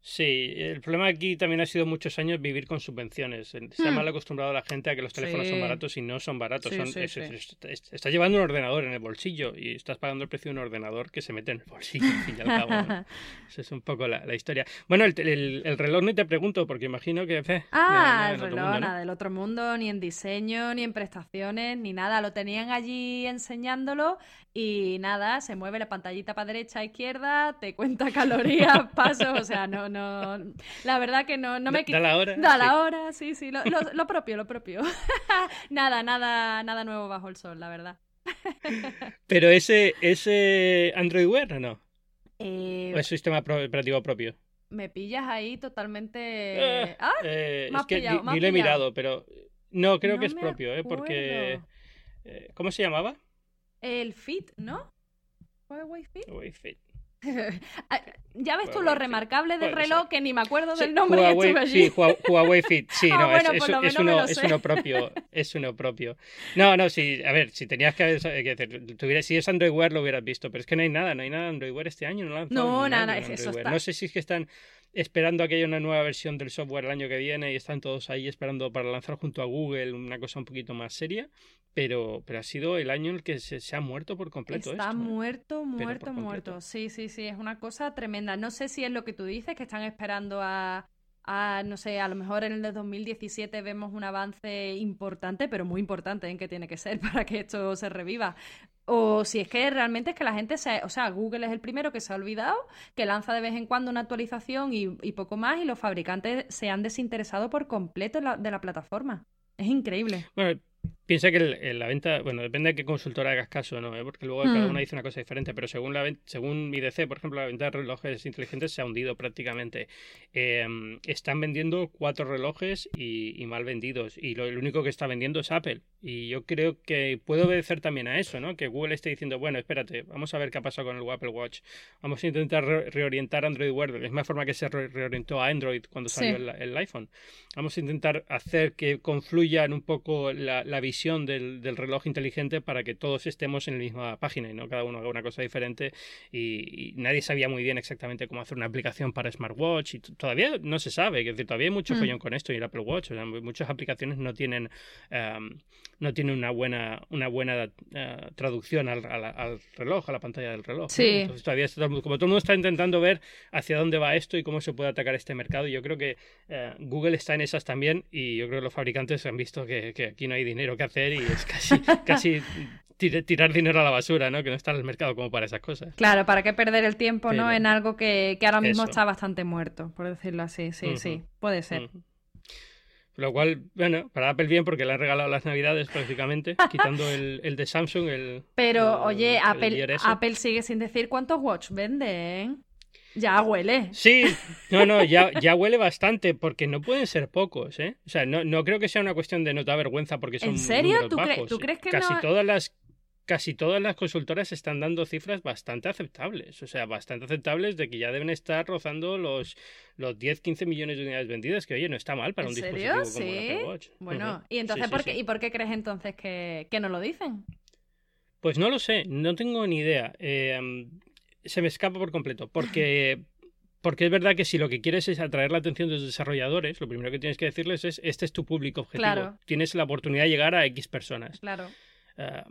S2: Sí, el problema aquí también ha sido muchos años vivir con subvenciones. Se ha hmm. mal acostumbrado a la gente a que los teléfonos son baratos y no son baratos. estás llevando un ordenador en el bolsillo y estás pagando el precio de un ordenador que se mete en el bolsillo, al cabo. Esa es un poco la, historia. Bueno, el, reloj ni te pregunto, porque imagino que...
S3: Eh, ah, el reloj, nada del otro mundo, ni en diseño, ni en prestaciones, ni nada. Lo tenían allí enseñándolo y nada, se mueve la pantallita para derecha, izquierda, te cuenta calorías, pasos, o sea, no, no, la verdad que no, no me
S2: Da la hora.
S3: Da la hora, sí, sí, lo, lo, propio, lo propio. nada, nada, nada nuevo bajo el sol, la verdad.
S2: Pero ese, ese Android Wear o no? Eh... ¿O es sistema operativo propio?
S3: Me pillas ahí totalmente. Eh, ah,
S2: eh, es que ni, lo he mirado, pero no creo que es propio, ¿eh? Porque eh, ¿cómo se llamaba?
S3: El Fit, ¿no?
S2: ¿Huawei Fit? Huawei Fit.
S3: Ah, ya ves tú lo remarcable del reloj que ni me acuerdo del nombre
S2: Huawei, Sí, Huawei Fit. Sí, ah, no, es, uno, es, uno, propio. Es uno propio. No, no, sí, a ver, si tenías que, decir, si es Android Wear lo hubieras visto, pero es que no hay nada, no hay nada Android Wear este año. No,
S3: no nada, es eso
S2: No sé si es que están esperando a que haya una nueva versión del software el año que viene y están todos ahí esperando para lanzar junto a Google una cosa un poquito más seria, pero, pero ha sido el año en el que se, ha muerto por completo.
S3: Está ¿eh? muerto, muerto, muerto. Sí, sí, sí, es una cosa tremenda. No sé si es lo que tú dices, que están esperando a, a, no sé, a lo mejor en el de 2017 vemos un avance importante, pero muy importante en que tiene que ser para que esto se reviva. O si es que realmente es que la gente se... O sea, Google es el primero que se ha olvidado, que lanza de vez en cuando una actualización y, poco más, y los fabricantes se han desinteresado por completo de la plataforma. Es increíble.
S2: Piensa que la venta, bueno, depende de qué consultora hagas caso, ¿no? ¿Eh? Porque luego cada hmm. una dice una cosa diferente, pero según la según IDC, por ejemplo, la venta de relojes inteligentes se ha hundido prácticamente. Em, están vendiendo cuatro relojes y, mal vendidos, y lo, el único que está vendiendo es Apple. Y yo creo que puede obedecer también a eso, ¿no? Que Google esté diciendo, bueno, espérate, vamos a ver qué ha pasado con el Apple Watch. Vamos a intentar reorientar Android Wear de la misma forma que se reorientó a Android cuando salió el, iPhone. Vamos a intentar hacer que confluyan un poco la, la visión del, reloj inteligente para que todos estemos en la misma página y no cada uno haga una cosa diferente y, nadie sabía muy bien exactamente cómo hacer una aplicación para smartwatch y todavía no se sabe, que todavía hay mucho mm. follón con esto y el Apple Watch, muchas aplicaciones no tienen em, no tienen una buena una buena eh, traducción al, reloj, a la pantalla del reloj. Entonces todavía como todo el mundo está intentando ver hacia dónde va esto y cómo se puede atacar este mercado, y yo creo que eh, Google está en esas también y yo creo que los fabricantes han visto que, que aquí no hay dinero que hacer y es casi, casi tirar dinero a la basura, ¿no? Que no está en el mercado como para esas cosas.
S3: Claro, ¿para qué perder el tiempo, ¿no? En algo que, que ahora mismo está bastante muerto, por decirlo así. Sí, sí, puede ser.
S2: Lo cual, bueno, para Apple bien porque le han regalado las navidades prácticamente, quitando el, el, de Samsung, el...
S3: Pero, oye, Apple, Apple sigue sin decir cuántos watch venden. Ya huele.
S2: Sí, no, no, ya, ya huele bastante, porque no pueden ser pocos, ¿eh? O sea, no, no creo que sea una cuestión de no da vergüenza porque son ¿En serio? ¿Tú, ¿Tú, crees que casi todas las Casi todas las consultoras están dando cifras bastante aceptables, o sea, bastante aceptables de que ya deben estar rozando los, los 10-15 millones de unidades vendidas, que oye, no está mal para un dispositivo como el Apple Watch.
S3: Bueno, ¿y entonces ¿por, qué, ¿y por qué crees entonces que, que no lo dicen?
S2: Pues no lo sé, no tengo ni idea. Eh, se me escapa por completo, porque porque es verdad que si lo que quieres es atraer la atención de los desarrolladores, lo primero que tienes que decirles es, este es tu público objetivo. Tienes la oportunidad de llegar a X personas.
S3: Claro.
S2: Ah,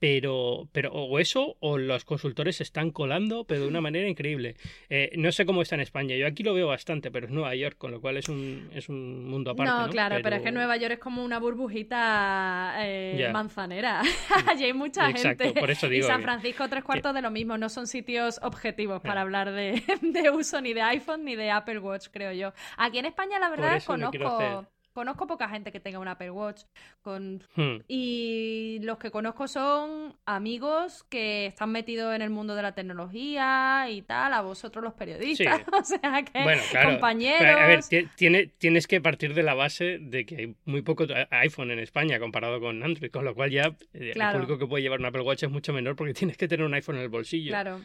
S2: pero, pero o eso o los consultores se están colando, pero de una manera increíble. Eh, no sé cómo está en España, yo aquí lo veo bastante, pero es Nueva York, con lo cual es un, es un mundo aparte. No,
S3: claro, pero... es que Nueva York es como una burbujita eh, manzanera. Allí hay mucha gente.
S2: Por eso digo
S3: y San Francisco, tres cuartos de lo mismo, no son sitios objetivos para hablar de, de, uso ni de iPhone ni de Apple Watch, creo yo. Aquí en España, la verdad, conozco. Conozco poca gente que tenga un Apple Watch. Con... Hmm. Y los que conozco son amigos que están metidos en el mundo de la tecnología y tal, a vosotros los periodistas. o sea que compañeros.
S2: A ver, tienes que partir de la base de que hay muy poco iPhone en España comparado con Android, con lo cual ya eh, el público que puede llevar un Apple Watch es mucho menor porque tienes que tener un iPhone en el bolsillo.
S3: Claro.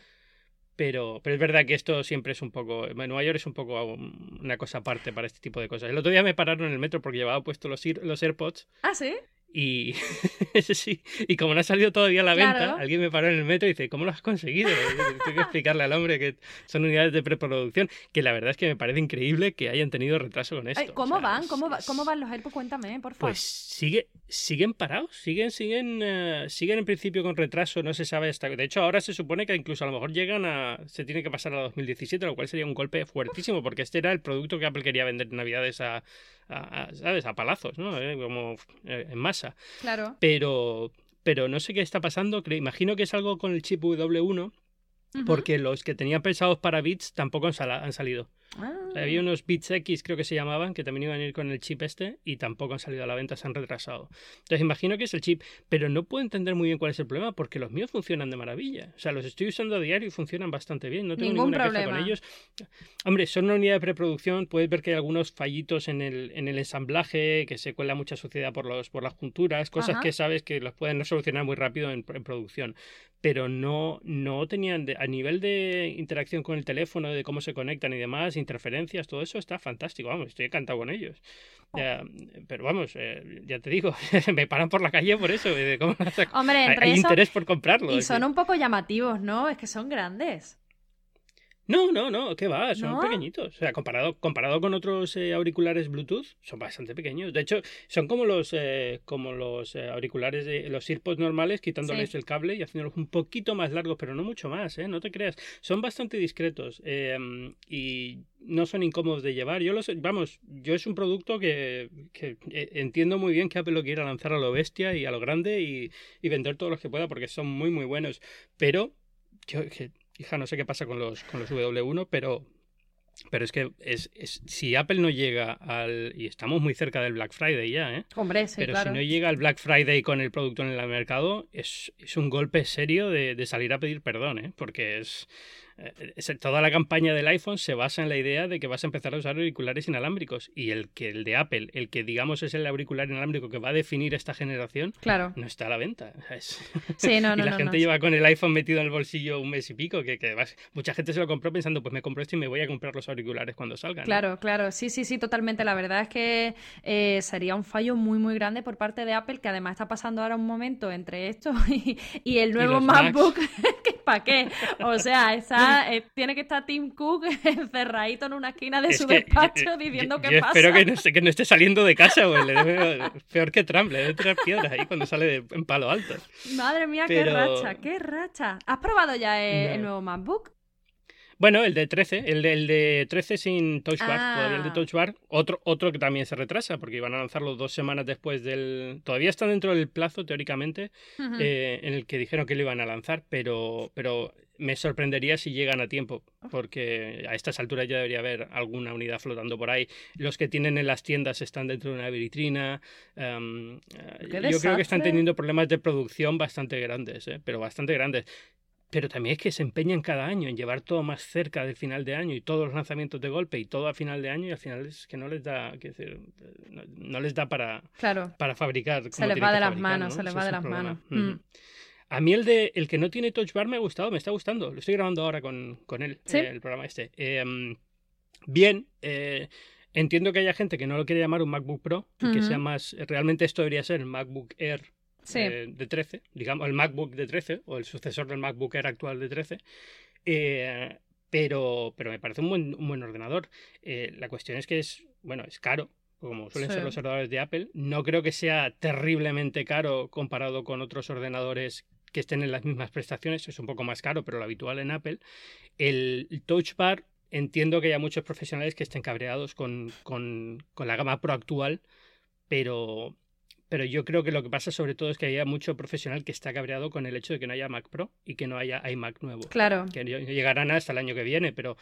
S2: Pero, pero es verdad que esto siempre es un poco. Nueva York es un poco una cosa aparte para este tipo de cosas. El otro día me pararon en el metro porque llevaba puesto los, los AirPods.
S3: Ah, sí.
S2: Y sí, y como no ha salido todavía a la venta, alguien me paró en el metro y dice, ¿cómo lo has conseguido? Tengo que explicarle al hombre que son unidades de preproducción, que la verdad es que me parece increíble que hayan tenido retraso con esto.
S3: ¿Cómo van? ¿Cómo, ¿Cómo van los AirPods? Cuéntame, por favor.
S2: Pues sigue, siguen parados, siguen, siguen, eh, siguen en principio con retraso, no se sabe hasta... De hecho, ahora se supone que incluso a lo mejor llegan a... se tiene que pasar a 2017, lo cual sería un golpe fuertísimo, porque este era el producto que Apple quería vender en Navidades a a, ¿sabes? A palazos, ¿no? Eh, como eh, en masa.
S3: Claro.
S2: Pero, pero no sé qué está pasando. Imagino que es algo con el chip W1, porque los que tenían pensados para bits tampoco han salido. Ah. Había unos Bits X, creo que se llamaban, que también iban a ir con el chip este y tampoco han salido a la venta, se han retrasado. Entonces imagino que es el chip, pero no puedo entender muy bien cuál es el problema porque los míos funcionan de maravilla. O sea, los estoy usando a diario y funcionan bastante bien, no tengo ninguna queja con ellos. Hombre, son una unidad de preproducción, puedes ver que hay algunos fallitos en el, en el ensamblaje, que se cuela mucha suciedad por, los, por las junturas, cosas que sabes que los pueden solucionar muy rápido en, producción pero no, no tenían a nivel de interacción con el teléfono, de cómo se conectan y demás, interferencias todo eso está fantástico, vamos, estoy encantado con ellos. Oh. pero vamos, eh, ya te digo, me paran por la calle por eso.
S3: Hombre,
S2: hay, interés por comprarlo.
S3: Y son un poco llamativos, ¿no? Es que son grandes.
S2: No, no, no, ¿qué va? Son pequeñitos. O sea, comparado, comparado con otros eh, auriculares Bluetooth, son bastante pequeños. De hecho, son como los, eh, como los eh, auriculares de los AirPods normales, quitándoles el cable y haciéndolos un poquito más largos, pero no mucho más, ¿eh? No te creas. Son bastante discretos em, y no son incómodos de llevar. Yo los, vamos, yo es un producto que, que entiendo muy bien que Apple lo quiera lanzar a lo bestia y a lo grande y, y vender todos los que pueda porque son muy, muy buenos. Pero yo, que hija, no sé qué pasa con los, con los W1, pero, pero es que es, si Apple no llega al... Y estamos muy cerca del Black Friday ya, ¿eh?
S3: Hombre, sí,
S2: Pero si no llega al Black Friday con el producto en el mercado, es, es un golpe serio de, de, salir a pedir perdón, ¿eh? Porque es... Eh, toda la campaña del iPhone se basa en la idea de que vas a empezar a usar auriculares inalámbricos y el que el de Apple, el que digamos es el auricular inalámbrico que va a definir esta generación,
S3: claro.
S2: no está a la venta.
S3: Sí, no,
S2: no, y la gente lleva con el iPhone metido en el bolsillo un mes y pico, que, que mucha gente se lo compró pensando, pues me compro esto y me voy a comprar los auriculares cuando salgan.
S3: Claro, claro, sí, sí, sí, totalmente. La verdad es que eh, sería un fallo muy, muy grande por parte de Apple, que además está pasando ahora un momento entre esto y, el nuevo MacBook, que ¿para qué? O sea, está, eh, tiene que estar Tim Cook encerradito en una esquina de su despacho diciendo qué pasa.
S2: Espero que no, esté, que no esté saliendo de casa, güey. peor que Trump, le debe tener piedras ahí cuando sale en palo alto.
S3: Madre mía, qué racha, qué racha. ¿Has probado ya el, nuevo MacBook?
S2: Bueno, el de 13, el de, el de 13 sin Touch Bar, todavía el de ah. Touch Bar, otro, otro que también se retrasa porque iban a lanzarlo dos semanas después del... Todavía está dentro del plazo, teóricamente, eh, en el que dijeron que lo iban a lanzar, pero, pero me sorprendería si llegan a tiempo, porque a estas alturas ya debería haber alguna unidad flotando por ahí. Los que tienen en las tiendas están dentro de una vitrina. Em, yo creo que están teniendo problemas de producción bastante grandes, ¿eh? pero bastante grandes. Pero también es que se empeñan cada año en llevar todo más cerca del final de año y todos los lanzamientos de golpe y todo a final de año y al final es que no les da, decir, no, les da para, para fabricar.
S3: se les va de las manos, se les va de las manos.
S2: A mí el de el que no tiene touch bar me ha gustado, me está gustando. Lo estoy grabando ahora con, con él, el programa este. Em, bien, eh, entiendo que haya gente que no lo quiere llamar un MacBook Pro, que sea más. Realmente esto debería ser MacBook Air eh, de 13, digamos, el MacBook de 13 o el sucesor del MacBook Air actual de 13. Eh, pero, pero me parece un buen, un buen ordenador. Eh, la cuestión es que es, bueno, es caro, como suelen ser los ordenadores de Apple. No creo que sea terriblemente caro comparado con otros ordenadores que estén en las mismas prestaciones. Es un poco más caro, pero lo habitual en Apple. El Touch Bar, entiendo que haya muchos profesionales que estén cabreados con, con, con la gama Pro actual, pero pero yo creo que lo que pasa sobre todo es que haya mucho profesional que está cabreado con el hecho de que no haya Mac Pro y que no haya iMac nuevo.
S3: Claro.
S2: Que llegarán hasta el año que viene, pero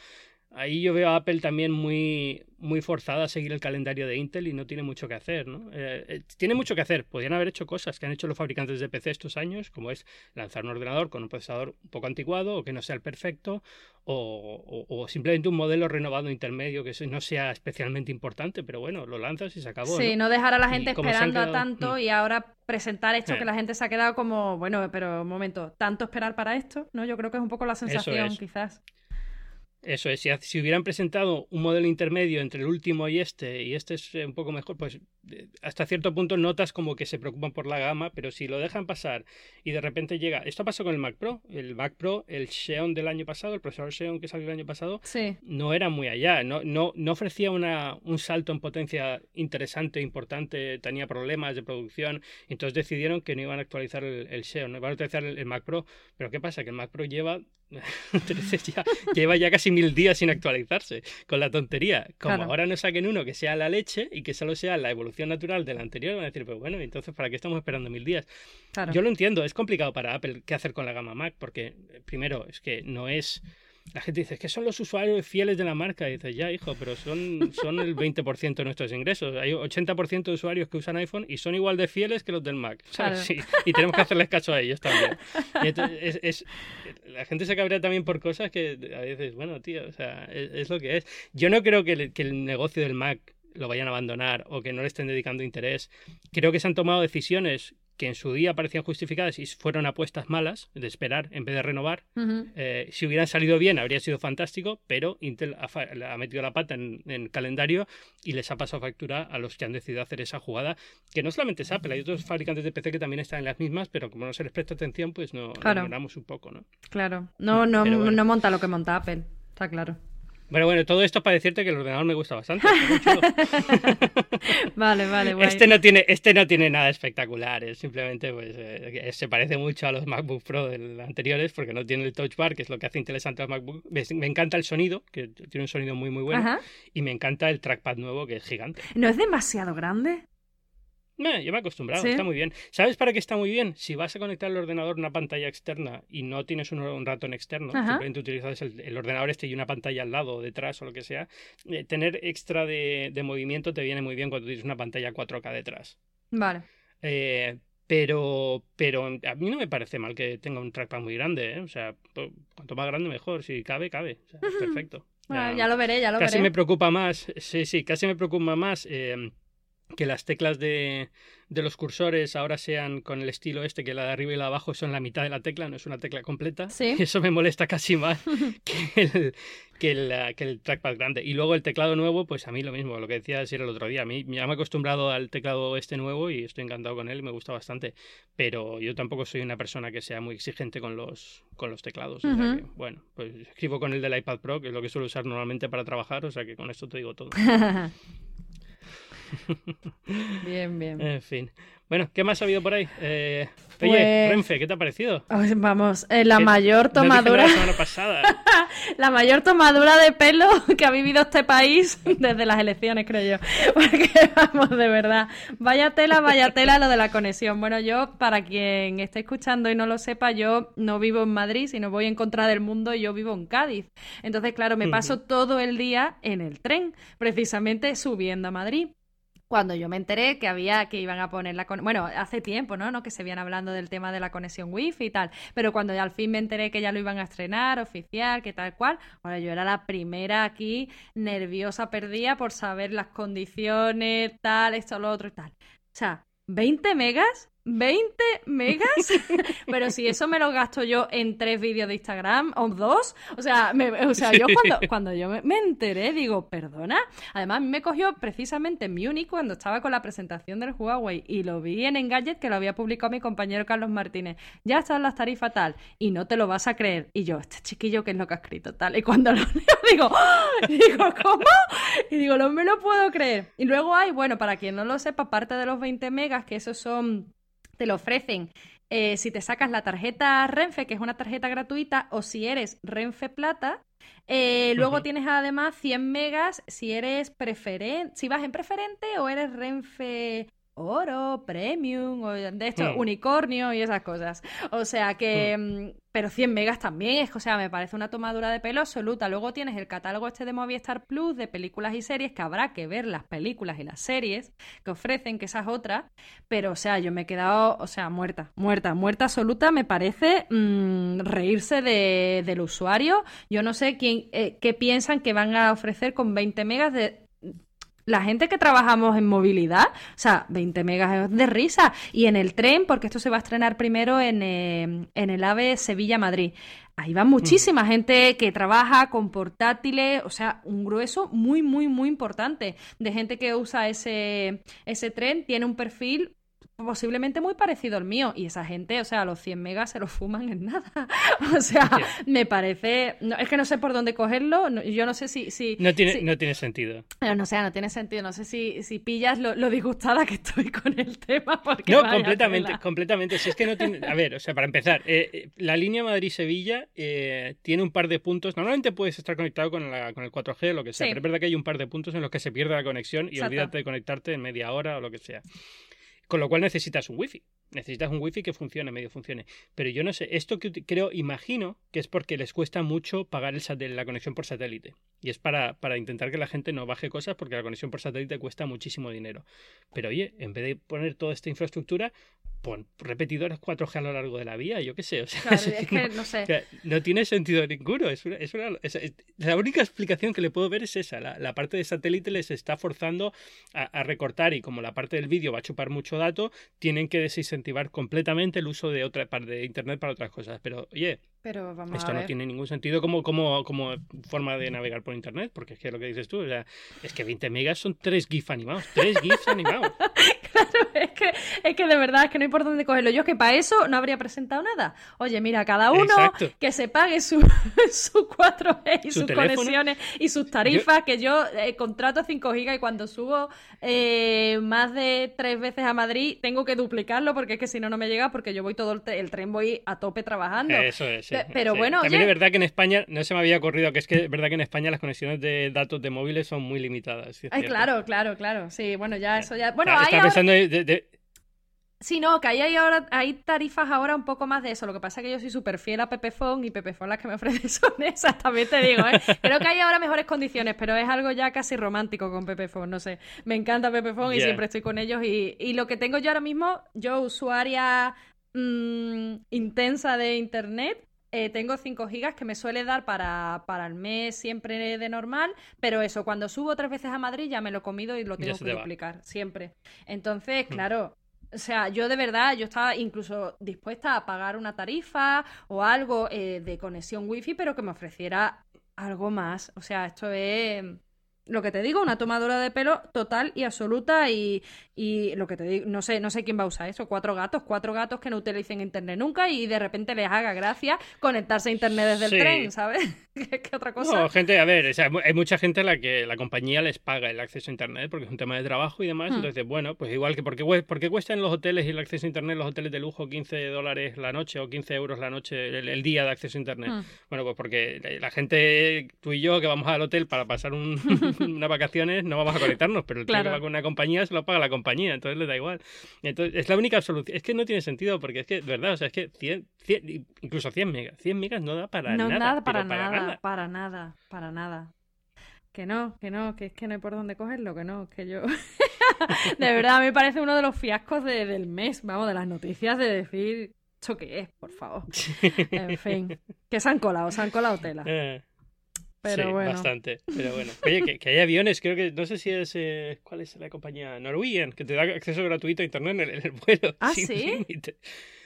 S2: ahí yo veo a Apple también muy, muy forzada a seguir el calendario de Intel y no tiene mucho que hacer, ¿no? Eh, eh, tiene mucho que hacer. Podrían haber hecho cosas que han hecho los fabricantes de PC estos años, como es lanzar un ordenador con un procesador un poco anticuado o que no sea el perfecto, o, simplemente un modelo renovado intermedio que no sea especialmente importante, pero bueno, lo lanzas y se acabó.
S3: Sí, no, dejar a la gente esperando tanto mm. y ahora presentar esto que eh. la gente se ha quedado como, bueno, pero un momento, ¿tanto esperar para esto? ¿No? Yo creo que es un poco la sensación, quizás.
S2: Eso es, si, hubieran presentado un modelo intermedio entre el último y este, y este es eh, un poco mejor, pues hasta cierto punto notas como que se preocupan por la gama, pero si lo dejan pasar y de repente llega, esto pasó con el Mac Pro, el Mac Pro, el Xeon del año pasado, el procesador Xeon que salió el año pasado, no era muy allá, no, no, no ofrecía una, un salto en potencia interesante, importante, tenía problemas de producción, entonces decidieron que no iban a actualizar el, Xeon, no iban a actualizar el, Mac Pro, pero ¿qué pasa? Que el Mac Pro lleva, ya, lleva ya casi mil días sin actualizarse, con la tontería. Como ahora no saquen uno que sea la leche y que solo sea la evolución natural del anterior, van a decir, pues bueno, entonces ¿para qué estamos esperando mil días? Yo lo entiendo, es complicado para Apple qué hacer con la gama Mac, porque eh, primero es que no es la gente dice, que son los usuarios fieles de la marca. Y dices, ya, hijo, pero son, son el 20% de nuestros ingresos. Hay 80% de usuarios que usan iPhone y son igual de fieles que los del Mac. Sí, y tenemos que hacerles caso a ellos también. es, la gente se cabrea también por cosas que a veces, bueno, tío, o sea, es, lo que es. Yo no creo que que el negocio del Mac lo vayan a abandonar o que no le estén dedicando interés. Creo que se han tomado decisiones que en su día parecían justificadas y fueron apuestas malas de esperar en vez de renovar. Eh, si hubieran salido bien habría sido fantástico, pero Intel ha, metido la pata en, el calendario y les ha pasado factura a los que han decidido hacer esa jugada, que no solamente es Apple, hay otros fabricantes de PC que también están en las mismas, pero como no se les presta atención, pues no claro. un poco, ¿no?
S3: Claro, no, no, no monta lo que monta Apple, está claro.
S2: Bueno, bueno, todo esto para decirte que el ordenador me gusta bastante.
S3: vale, vale,
S2: Este no tiene, este no tiene nada espectacular, es simplemente pues eh, se parece mucho a los MacBook Pro anteriores porque no tiene el Touch Bar, que es lo que hace interesante a los MacBook. Me, encanta el sonido, que tiene un sonido muy muy bueno, y me encanta el trackpad nuevo que es gigante.
S3: ¿No es demasiado grande?
S2: Yo me he acostumbrado, está muy bien. ¿Sabes para qué está muy bien? Si vas a conectar el ordenador una pantalla externa y no tienes un, ratón externo, simplemente utilizas el, ordenador este y una pantalla al lado o detrás o lo que sea, eh, tener extra de, movimiento te viene muy bien cuando tienes una pantalla 4K detrás.
S3: Vale.
S2: Eh, pero, pero a mí no me parece mal que tenga un trackpad muy grande, ¿eh? O sea, cuanto más grande mejor. Si cabe, cabe. perfecto.
S3: ya, lo veré, ya lo
S2: veré.
S3: Casi
S2: me preocupa más, sí, sí, casi me preocupa más que las teclas de, de, los cursores ahora sean con el estilo este, que la de arriba y la de abajo son la mitad de la tecla, no es una tecla completa.
S3: ¿Sí?
S2: Eso me molesta casi más que el, que, el, que el trackpad grande. Y luego el teclado nuevo, pues a mí lo mismo, lo que decía decir el otro día. A mí ya me he acostumbrado al teclado este nuevo y estoy encantado con él me gusta bastante. Pero yo tampoco soy una persona que sea muy exigente con los, con los teclados. bueno, pues escribo con el del iPad Pro, que es lo que suelo usar normalmente para trabajar, o sea que con esto te digo todo.
S3: Bien, bien.
S2: En fin. Bueno, ¿qué más ha habido por ahí? Eh, oye, pues Renfe, ¿qué te ha parecido?
S3: Vamos, eh, la mayor tomadura.
S2: la pasada.
S3: la mayor tomadura de pelo que ha vivido este país desde las elecciones, creo yo. Porque vamos, de verdad. Vaya tela, vaya tela lo de la conexión. Bueno, yo, para quien esté escuchando y no lo sepa, yo no vivo en Madrid, sino voy en contra del mundo y yo vivo en Cádiz. Entonces, claro, me paso todo el día en el tren, precisamente subiendo a Madrid cuando yo me enteré que había que iban a poner la bueno hace tiempo no no que se habían hablando del tema de la conexión wifi y tal pero cuando al fin me enteré que ya lo iban a estrenar oficial que tal cual bueno yo era la primera aquí nerviosa perdida por saber las condiciones tal esto lo otro y tal. O sea 20 megas 20 megas, pero si eso me lo gasto yo en tres vídeos de Instagram o dos, o sea, o sea yo cuando, cuando yo me, enteré, digo, perdona, además a mí me cogió precisamente en Múnich cuando estaba con la presentación del Huawei y lo vi en Engadget que lo había publicado mi compañero Carlos Martínez, ya están las tarifas tal, y no te lo vas a creer, y yo, este chiquillo, ¿qué es lo que ha escrito tal? Y cuando lo leo, digo, digo, ¿cómo? Y digo, no me lo puedo creer. Y luego hay, bueno, para quien no lo sepa, parte de los 20 megas, que esos son te lo ofrecen eh, si te sacas la tarjeta Renfe, que es una tarjeta gratuita, o si eres Renfe Plata. Eh, luego tienes además 100 megas si eres preferente, si vas en preferente o eres Renfe oro, premium, o de esto, hmm. unicornio y esas cosas. O sea que, hmm. mm, pero 100 megas también es, o sea, me parece una tomadura de pelo absoluta. Luego tienes el catálogo este de Movistar Plus de películas y series, que habrá que ver las películas y las series que ofrecen, que esas otras. Pero, o sea, yo me he quedado, o sea, muerta, muerta, muerta absoluta. Me parece mm, reírse de, del usuario. Yo no sé quién, eh, qué piensan que van a ofrecer con 20 megas de la gente que trabajamos en movilidad, o sea, 20 megas de risa. Y en el tren, porque esto se va a estrenar primero en, eh, el AVE Sevilla-Madrid. Ahí va muchísima gente que trabaja con portátiles, o sea, un grueso muy, muy, muy importante de gente que usa ese, ese tren, tiene un perfil posiblemente muy parecido al mío. Y esa gente, o sea, los 100 megas se los fuman en nada. o sea, me parece. es que no sé por dónde cogerlo. yo no sé si. si
S2: no, tiene, no tiene sentido.
S3: Pero no sé, no tiene sentido. No sé si, si pillas lo, disgustada que estoy con el tema. Porque
S2: no, completamente, completamente. Si es que no tiene. A ver, o sea, para empezar, eh, eh, la línea Madrid-Sevilla eh, tiene un par de puntos. Normalmente puedes estar conectado con, la, con el 4G o lo que sea, pero es verdad que hay un par de puntos en los que se pierde la conexión y olvídate de conectarte en media hora o lo que sea. Con lo cual necesitas un wifi. Necesitas un wifi que funcione, medio funcione. Pero yo no sé, esto que creo, imagino que es porque les cuesta mucho pagar el la conexión por satélite. Y es para, para intentar que la gente no baje cosas porque la conexión por satélite cuesta muchísimo dinero. Pero oye, en vez de poner toda esta infraestructura, pon repetidores 4G a lo largo de la vía, yo qué sé. O sea,
S3: es que no sé.
S2: No tiene sentido ninguno. Es es la única explicación que le puedo ver es esa. La, parte de satélite les está forzando a, recortar y como la parte del vídeo va a chupar mucho dato, tienen que desincentivar completamente el uso de otra parte de Internet para otras cosas. Pero oye,
S3: pero vamos
S2: Esto no tiene ningún sentido como, como, como forma de navegar por internet, porque es que lo que dices tú, o sea, es que 20 megas son 3 GIFs animados, 3 GIFs animados.
S3: claro, es que, es que de verdad es que no hay por dónde cogerlo. Yo es que para eso no habría presentado nada. Oye, mira, cada uno que se pague su, su 4G y sus conexiones y sus tarifas, que yo eh, contrato 5 gigas y cuando subo eh, más de tres veces a Madrid tengo que duplicarlo porque es que si no, no me llega porque yo voy todo el, el tren, voy a tope trabajando.
S2: Eso es
S3: pero bueno,
S2: También es verdad que en España, no se me había ocurrido, que es que es verdad que en España las conexiones de datos de móviles son muy limitadas.
S3: Ay, claro, claro, claro. Sí, bueno, ya eso ya. Bueno, hay
S2: pensando de,
S3: Sí, no, que hay, ahora, hay tarifas ahora un poco más de eso. Lo que pasa es que yo soy súper fiel a Pepefon y Pepefon las que me ofrecen son esas, también te digo. ¿eh? Creo que hay ahora mejores condiciones, pero es algo ya casi romántico con Pepefon, no sé. Me encanta Pepefon y siempre estoy con ellos. Y, y, lo que tengo yo ahora mismo, yo usuaria mm, intensa de Internet, eh, tengo 5 gigas que me suele dar para, para, el mes siempre de normal, pero eso, cuando subo tres veces a Madrid ya me lo he comido y lo tengo que duplicar, siempre. Entonces, hmm. claro, o sea, yo de verdad, yo estaba incluso dispuesta a pagar una tarifa o algo eh, de conexión wifi, pero que me ofreciera algo más. O sea, esto es lo que te digo, una tomadura de pelo total y absoluta y, y, lo que te digo, no sé, no sé quién va a usar eso, cuatro gatos, cuatro gatos que no utilicen internet nunca y de repente les haga gracia conectarse a internet desde el tren, ¿sabes? ¿Qué, otra cosa?
S2: No, gente, a ver, hay mucha gente a la que la compañía les paga el acceso a internet porque es un tema de trabajo y demás, hmm. entonces, bueno, pues igual que porque, porque cuestan los hoteles y el acceso a internet, los hoteles de lujo 15 dólares la noche o 15 euros la noche, el, día de acceso a internet. Hmm. Bueno, pues porque la gente, tú y yo, que vamos al hotel para pasar un unas vacaciones no vamos a conectarnos, pero el que va con una compañía se lo paga la compañía, entonces le da igual. Entonces, es la única solución. Es que no tiene sentido, porque es que, de verdad, o sea, es que 100, incluso 100 megas, 100 megas no da para
S3: no
S2: nada.
S3: nada para, nada, para nada, para nada. Que no, que no, que es que no hay por dónde cogerlo, que no, que yo... de verdad, me parece uno de los fiascos del mes, vamos, de las noticias, de decir, ¿esto qué es, por favor? en fin, que se han colado, se han colado tela. Eh. Pero
S2: sí,
S3: bueno.
S2: bastante. Pero bueno. Oye, que, hay aviones, creo que, no sé si es, eh, ¿cuál es la compañía? Norwegian, que te da acceso gratuito a internet en el, en el vuelo.
S3: ¿Ah,
S2: sin
S3: sí?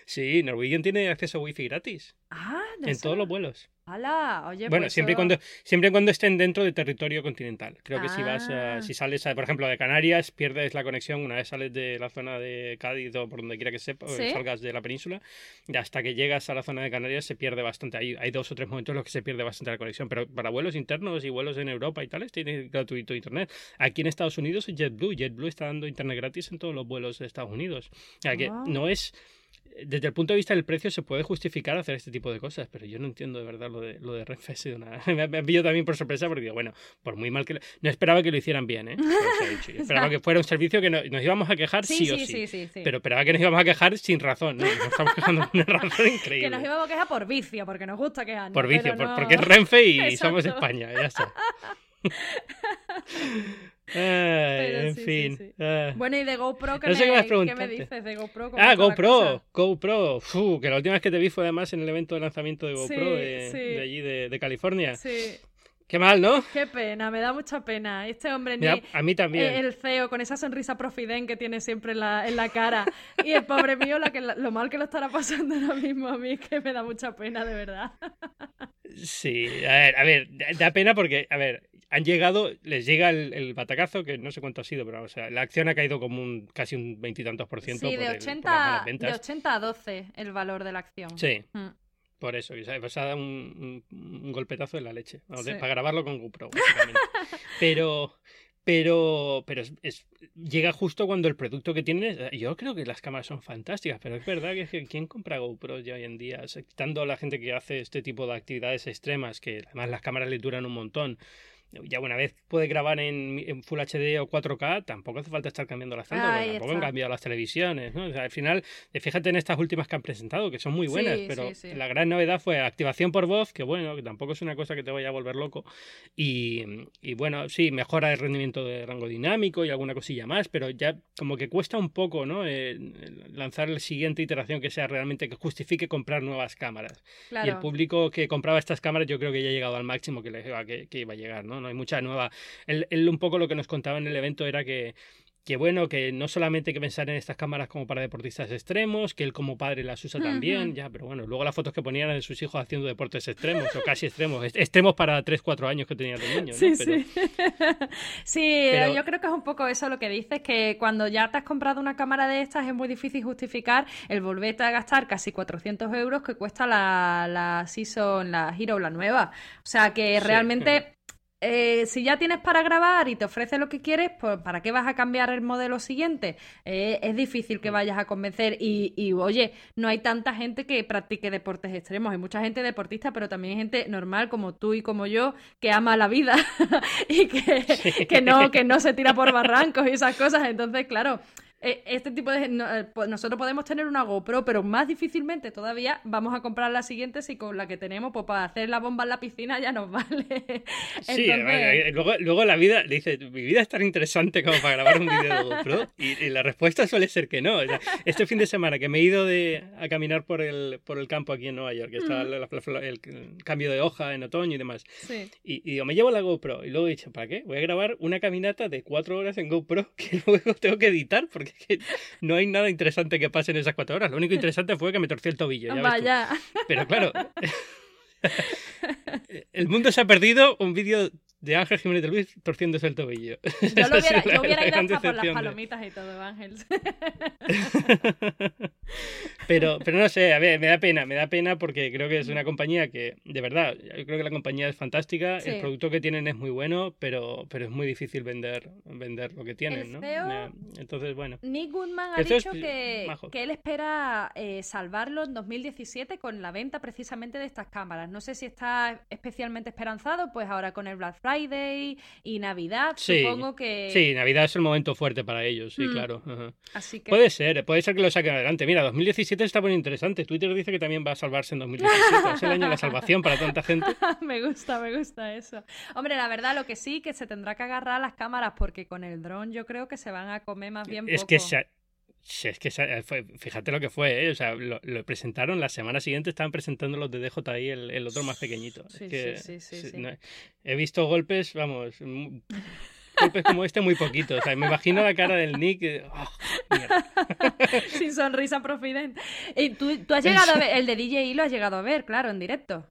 S2: Sí, Norwegian tiene acceso a wifi gratis
S3: Ah, no
S2: en
S3: sé.
S2: todos los vuelos.
S3: ¡Hala! Oye,
S2: Bueno,
S3: pues
S2: siempre y cuando siempre y cuando estén dentro de territorio continental. Creo que si vas a-
S3: Ah.
S2: si sales, a, por ejemplo, de Canarias, pierdes la conexión una vez sales de la zona de Cádiz o por donde quiera que sepa,
S3: ¿Sí?
S2: salgas de la península, y hasta que llegas a la zona de Canarias se pierde bastante. Hay, hay dos o tres momentos en los que se pierde bastante la conexión, pero para vuelos internos y vuelos en Europa y tales tienes gratuito internet. Aquí en Estados Unidos es JetBlue, JetBlue está dando internet gratis en todos los vuelos de Estados Unidos. O sea que no es desde el punto de vista del precio se puede justificar hacer este tipo de cosas, pero yo no entiendo de verdad lo de, lo de Renfe. ha sido una- Me, ha- pillado también por sorpresa porque digo, bueno, por muy mal que... lo- No esperaba que lo hicieran bien, ¿eh? Dicho, yo esperaba que fuera un servicio que no- nos íbamos a quejar sí,
S3: Sí,
S2: o
S3: sí,
S2: sí.
S3: sí.
S2: Pero esperaba que nos íbamos a quejar sin razón, ¿no? Nos estamos quejando con una razón
S3: Que
S2: increíble.
S3: nos íbamos a quejar por vicio, porque nos gusta quejarnos.
S2: Por vicio,
S3: pero
S2: por-
S3: no-
S2: porque es Renfe y
S3: Exacto.
S2: somos España, ya está. Ay,
S3: Pero
S2: en
S3: sí,
S2: fin.
S3: sí.
S2: Ah.
S3: Bueno, y de GoPro, ¿qué,
S2: No sé qué me
S3: ¿qué
S2: preguntado
S3: me dices de GoPro? ¿Cómo
S2: Ah, GoPro? GoPro, que la última vez que te vi fue además en el evento de lanzamiento de GoPro de, allí, de, de California.
S3: Sí,
S2: Qué mal, ¿no?
S3: qué pena, me da mucha pena. Este hombre ni...
S2: a mí también.
S3: eh, El CEO con esa sonrisa profiden que tiene siempre en la, en la cara. Y el pobre mío, lo, que, lo mal que lo estará pasando ahora mismo a mí es que me da mucha pena, de verdad.
S2: Sí, a ver, a ver, da pena porque, a ver, han llegado, les llega el, el batacazo, que no sé cuánto ha sido, pero o sea, la acción ha caído como un casi un veintitantos por ciento
S3: Sí,
S2: por
S3: de
S2: el- por las
S3: 80,
S2: malas
S3: de
S2: ventas.
S3: 80 a 12 el valor de la acción.
S2: Sí,
S3: Mm.
S2: por eso, y se pues ha dado un, un- un golpetazo en la leche,
S3: Sí.
S2: para grabarlo con GoPro, básicamente. pero, pero, pero es, es- llega justo cuando el producto que tienes, yo creo que las cámaras son fantásticas, pero es verdad que, ¿quién compra GoPros ya hoy en día? O sea, quitando a la gente que hace este tipo de actividades extremas, que además las cámaras le duran un montón. Ya una vez puede grabar en, en Full HD o 4K, tampoco hace falta estar cambiando las tantas, porque
S3: Ahí
S2: tampoco han cambiado las televisiones, ¿no? O sea, al final, eh, fíjate en estas últimas que han presentado, que son muy buenas,
S3: Sí,
S2: pero
S3: sí, sí.
S2: la gran novedad fue activación por voz, que bueno, que tampoco es una cosa que te vaya a volver loco. Y, y bueno, sí, mejora el rendimiento de rango dinámico y alguna cosilla más, pero ya como que cuesta un poco, ¿no? Eh, lanzar la siguiente iteración que sea realmente que justifique comprar nuevas cámaras.
S3: Claro.
S2: Y el público que compraba estas cámaras yo creo que ya ha llegado al máximo que, le, que, que iba a llegar, ¿no? No hay mucha nueva... Él, él un poco lo que nos contaba en el evento era que que bueno, que no solamente hay que pensar en estas cámaras como para deportistas extremos, que él como padre las usa también, ya, pero bueno, luego las fotos que ponían de sus hijos haciendo deportes extremos o casi extremos, extremos para 3, 4 años que tenían los niños,
S3: Sí,
S2: ¿no? Pero-
S3: sí. sí,
S2: pero-
S3: yo creo que es un poco eso lo que dices, que cuando ya te has comprado una cámara de estas es muy difícil justificar el volverte a gastar casi 400 euros que cuesta la, la Season, la Hero, la nueva. O sea que
S2: Sí,
S3: realmente... eh, si ya tienes para grabar y te ofrece lo que quieres, pues ¿para qué vas a cambiar el modelo siguiente? Eh, es difícil
S2: Mm.
S3: que vayas a convencer y, y, oye, no hay tanta gente que practique deportes extremos. Hay mucha gente deportista, pero también hay gente normal como tú y como yo que ama la vida y que, que no, que no se tira por barrancos y esas cosas. Entonces, claro, este tipo de... eh, nosotros podemos tener una GoPro, pero más difícilmente todavía vamos a comprar la siguiente si con la que tenemos, pues para hacer la bomba en la piscina ya nos vale.
S2: Sí, eh, luego, luego la vida, le dice, mi vida es tan interesante como para grabar un vídeo de GoPro y, y la respuesta suele ser que no. O sea, este fin de semana que me he ido de, a caminar por el, por el campo aquí en Nueva York, que está
S3: Ujú.
S2: la- la- la- el, el cambio de hoja en otoño y demás,
S3: Sí.
S2: y, y digo, me llevo la GoPro y luego he dicho, ¿para qué? Voy a grabar una caminata de cuatro horas en GoPro que luego tengo que editar porque no hay nada interesante que pase en esas cuatro horas. Lo único interesante fue que me torcí el tobillo. ya ves tú.
S3: Vaya.
S2: Pero claro, el mundo se ha perdido un vídeo de Ángel Jiménez de Luis torciéndose el tobillo.
S3: Yo, lo hubiera, yo hubiera ido hasta por las
S2: de-
S3: palomitas y todo, Ángel.
S2: pero, pero no sé, a ver, me da pena, me da pena porque creo que es una compañía que, de verdad, yo creo que la compañía es fantástica,
S3: Sí.
S2: el producto que tienen es muy bueno, pero, pero es muy difícil vender, vender lo que tienen, ¿no?
S3: CEO
S2: Entonces, bueno.
S3: Nick Goodman ha
S2: es
S3: dicho que, que él espera eh, salvarlo en 2017 con la venta precisamente de estas cámaras. No sé si está especialmente esperanzado, pues ahora con el Black Friday y Navidad,
S2: Sí,
S3: supongo que...
S2: Sí, Navidad es el momento fuerte para ellos, sí,
S3: Mm.
S2: claro. ajá.
S3: Así que...
S2: Puede ser, puede ser que lo saquen adelante. Mira, 2017 está muy interesante. Twitter dice que también va a salvarse en 2017. Es el año de la salvación para tanta gente.
S3: me gusta, me gusta eso. Hombre, la verdad, lo que sí, que se tendrá que agarrar a las cámaras porque con el dron yo creo que se van a comer más bien
S2: Es
S3: poco.
S2: que se, Sí, es que fue- fíjate lo que fue, ¿eh? o sea, lo, lo presentaron la semana siguiente, estaban presentando los de DJI, el, el otro más pequeñito. Es
S3: Sí,
S2: que,
S3: sí, sí, sí,
S2: sí, no- he visto golpes, vamos, mu- golpes como este muy poquitos. O sea, me imagino la cara del Nick. y, "Oh, mierda".
S3: Sin sonrisa profidente. Y tú, tú has llegado a ver, el de DJI lo has llegado a ver, claro, en directo.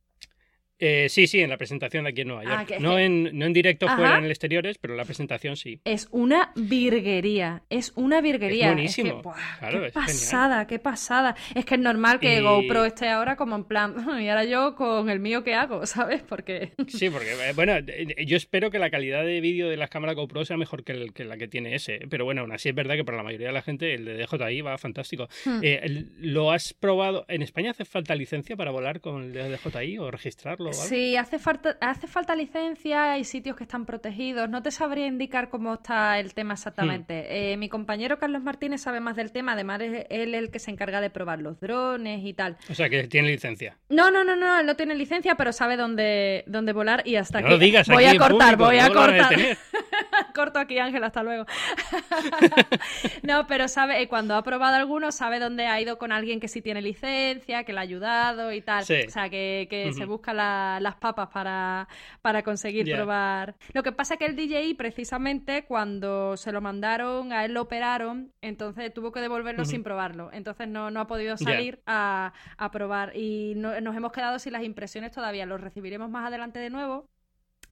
S2: Eh, sí, sí, en la presentación de aquí en Nueva
S3: Ah,
S2: York.
S3: que-
S2: no, en, no en directo
S3: Ajá.
S2: fuera en el exteriores, pero en la presentación sí.
S3: Es una virguería, es una virguería.
S2: Es buenísimo.
S3: que, buah,
S2: Claro,
S3: qué
S2: es genial.
S3: pasada, qué pasada. Es que es normal que
S2: Y-
S3: GoPro esté ahora como en plan, y ahora yo con el mío qué hago, ¿sabes? Porque
S2: Sí, porque, eh, bueno, eh, yo espero que la calidad de vídeo de las cámaras GoPro sea mejor que, el- que la que tiene ese. ¿eh? Pero bueno, aún así es verdad que para la mayoría de la gente el de DJI va fantástico.
S3: Hmm.
S2: Eh, ¿Lo has probado? ¿En España hace falta licencia para volar con el de DJI o registrarlo o algo?
S3: Sí, hace falta, hace falta licencia, hay sitios que están protegidos. No te sabría indicar cómo está el tema exactamente.
S2: Hmm.
S3: Eh, mi compañero Carlos Martínez sabe más del tema, además es él el que se encarga de probar los drones y tal.
S2: O sea, que tiene licencia.
S3: No, no, no, no, él no tiene licencia, pero sabe dónde, dónde volar y hasta
S2: No
S3: aquí.
S2: lo digas
S3: voy
S2: aquí
S3: a cortar,
S2: público,
S3: voy a cortar. Corto aquí, Ángel, hasta luego. no, pero sabe, eh, cuando ha probado alguno, sabe dónde ha ido con alguien que sí tiene licencia, que le ha ayudado y tal.
S2: Sí.
S3: O sea, que, que se busca la- las papas para, para conseguir probar. Lo que pasa es que el DJI, precisamente, cuando se lo mandaron, a él lo operaron, entonces tuvo que devolverlo sin probarlo. Entonces no, no ha podido salir a, a probar. Y no- nos hemos quedado sin las impresiones todavía. Los recibiremos más adelante de nuevo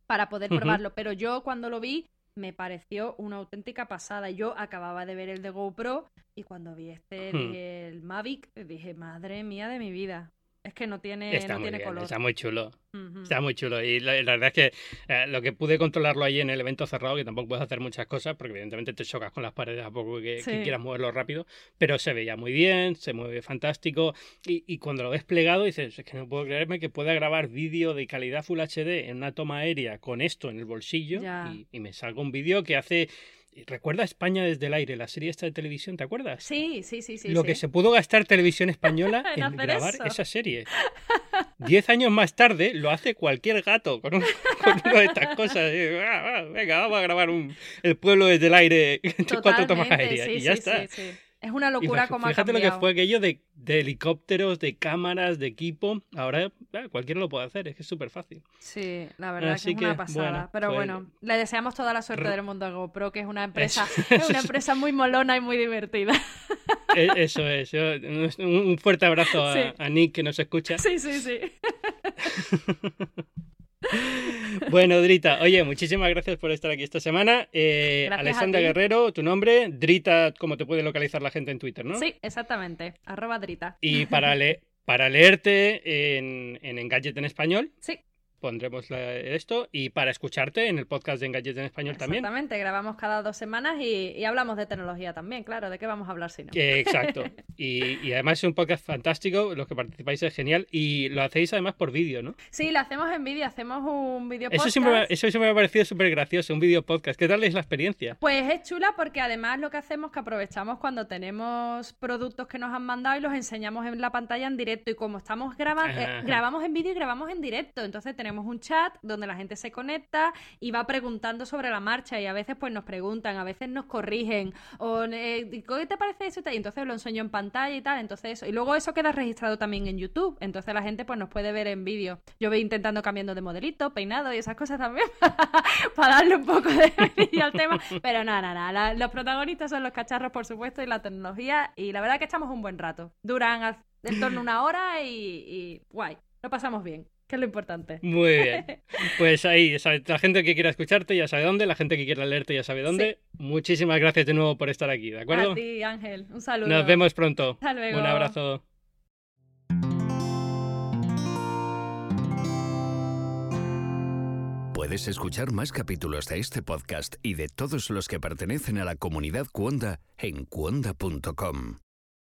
S3: para poder probarlo. Pero yo cuando lo vi me pareció una auténtica pasada. Yo acababa de ver el de GoPro y cuando vi este,
S2: Hmm.
S3: el Mavic, dije, madre mía de mi vida. Es que no tiene,
S2: Está
S3: no
S2: muy
S3: tiene
S2: bien,
S3: color.
S2: está muy chulo.
S3: Ujú.
S2: Está muy chulo. Y la, la verdad es que eh, lo que pude controlarlo ahí en el evento cerrado, que tampoco puedes hacer muchas cosas, porque evidentemente te chocas con las paredes a poco que, que
S3: Sí.
S2: quieras moverlo rápido, pero se veía muy bien, se mueve fantástico. Y, y cuando lo ves plegado, dices, es que no puedo creerme que pueda grabar vídeo de calidad Full HD en una toma aérea con esto en el bolsillo y, y me salga un vídeo que hace. ¿Recuerda España desde el aire, la serie esta de televisión? ¿Te acuerdas?
S3: Sí, sí, sí, sí.
S2: lo
S3: sí.
S2: que se pudo gastar televisión española
S3: En
S2: grabar
S3: eso.
S2: esa serie. Diez años más tarde lo hace cualquier gato con, un- con una de estas cosas. Y, "Ah, ah, venga, vamos a grabar un, el pueblo desde el aire, cuatro tomas aéreas
S3: sí,
S2: y ya
S3: sí,
S2: está.
S3: Es una locura como ha
S2: fíjate lo que fue aquello de, de helicópteros, de cámaras, de equipo. Ahora ah, cualquiera lo puede hacer, es que es súper fácil.
S3: Sí, la verdad
S2: Así
S3: que es una pasada.
S2: bueno,
S3: Pero
S2: pues-
S3: bueno, le deseamos toda la suerte del mundo a GoPro, que es una empresa, es una empresa muy molona y muy divertida.
S2: E- Eso es. un, un fuerte abrazo a,
S3: Sí.
S2: a Nick que nos escucha.
S3: Sí, sí, sí.
S2: Bueno, Drita, oye, muchísimas gracias por estar aquí esta semana. Eh, Alessandra. Guerrero, tu nombre, Drita, como te puede localizar la gente en Twitter, ¿no?
S3: Sí, exactamente. Arroba Drita.
S2: Y para, le- para leerte en, en Engadget en español,
S3: Sí,
S2: pondremos la- esto. Y para escucharte en el podcast de Engadget en español también.
S3: exactamente. Grabamos cada dos semanas y, y hablamos de tecnología también, claro. ¿De qué vamos a hablar si no?
S2: Eh, exacto. Y, y además es un podcast fantástico, los que participáis es genial. Y lo hacéis además por vídeo, ¿no?
S3: Sí, lo hacemos en vídeo, hacemos un vídeo
S2: Eso
S3: podcast.
S2: siempre, me- eso siempre me ha parecido súper gracioso, un vídeo podcast. ¿Qué tal es la experiencia?
S3: Pues es chula porque además lo que hacemos es que aprovechamos cuando tenemos productos que nos han mandado y los enseñamos en la pantalla en directo y como estamos grabando,
S2: Ajá.
S3: grabamos en vídeo y grabamos en directo, entonces tenemos un chat donde la gente se conecta y va preguntando sobre la marcha y a veces pues nos preguntan, a veces nos corrigen o eh, ¿qué te parece eso? y entonces lo enseño en pantalla y tal, entonces eso. Y luego eso queda registrado también en YouTube, entonces la gente pues nos puede ver en vídeo. Yo voy intentando cambiando de modelito, peinado y esas cosas también para darle un poco de al tema, pero nada, nada. Los protagonistas son los cacharros, por supuesto, y la tecnología, y la verdad que echamos un buen rato. Duran en torno a una hora y guay, lo pasamos bien, que es lo importante.
S2: Muy bien. Pues ahí, la gente que quiera escucharte ya sabe dónde, la gente que quiera leerte ya sabe dónde. Muchísimas gracias de nuevo por estar aquí, ¿de acuerdo?
S3: A ti, Ángel, un saludo.
S2: Nos vemos pronto.
S3: Hasta luego.
S2: Un abrazo.
S1: Puedes escuchar más capítulos de este podcast y de todos los que pertenecen a la comunidad Cuonda en cuonda.com.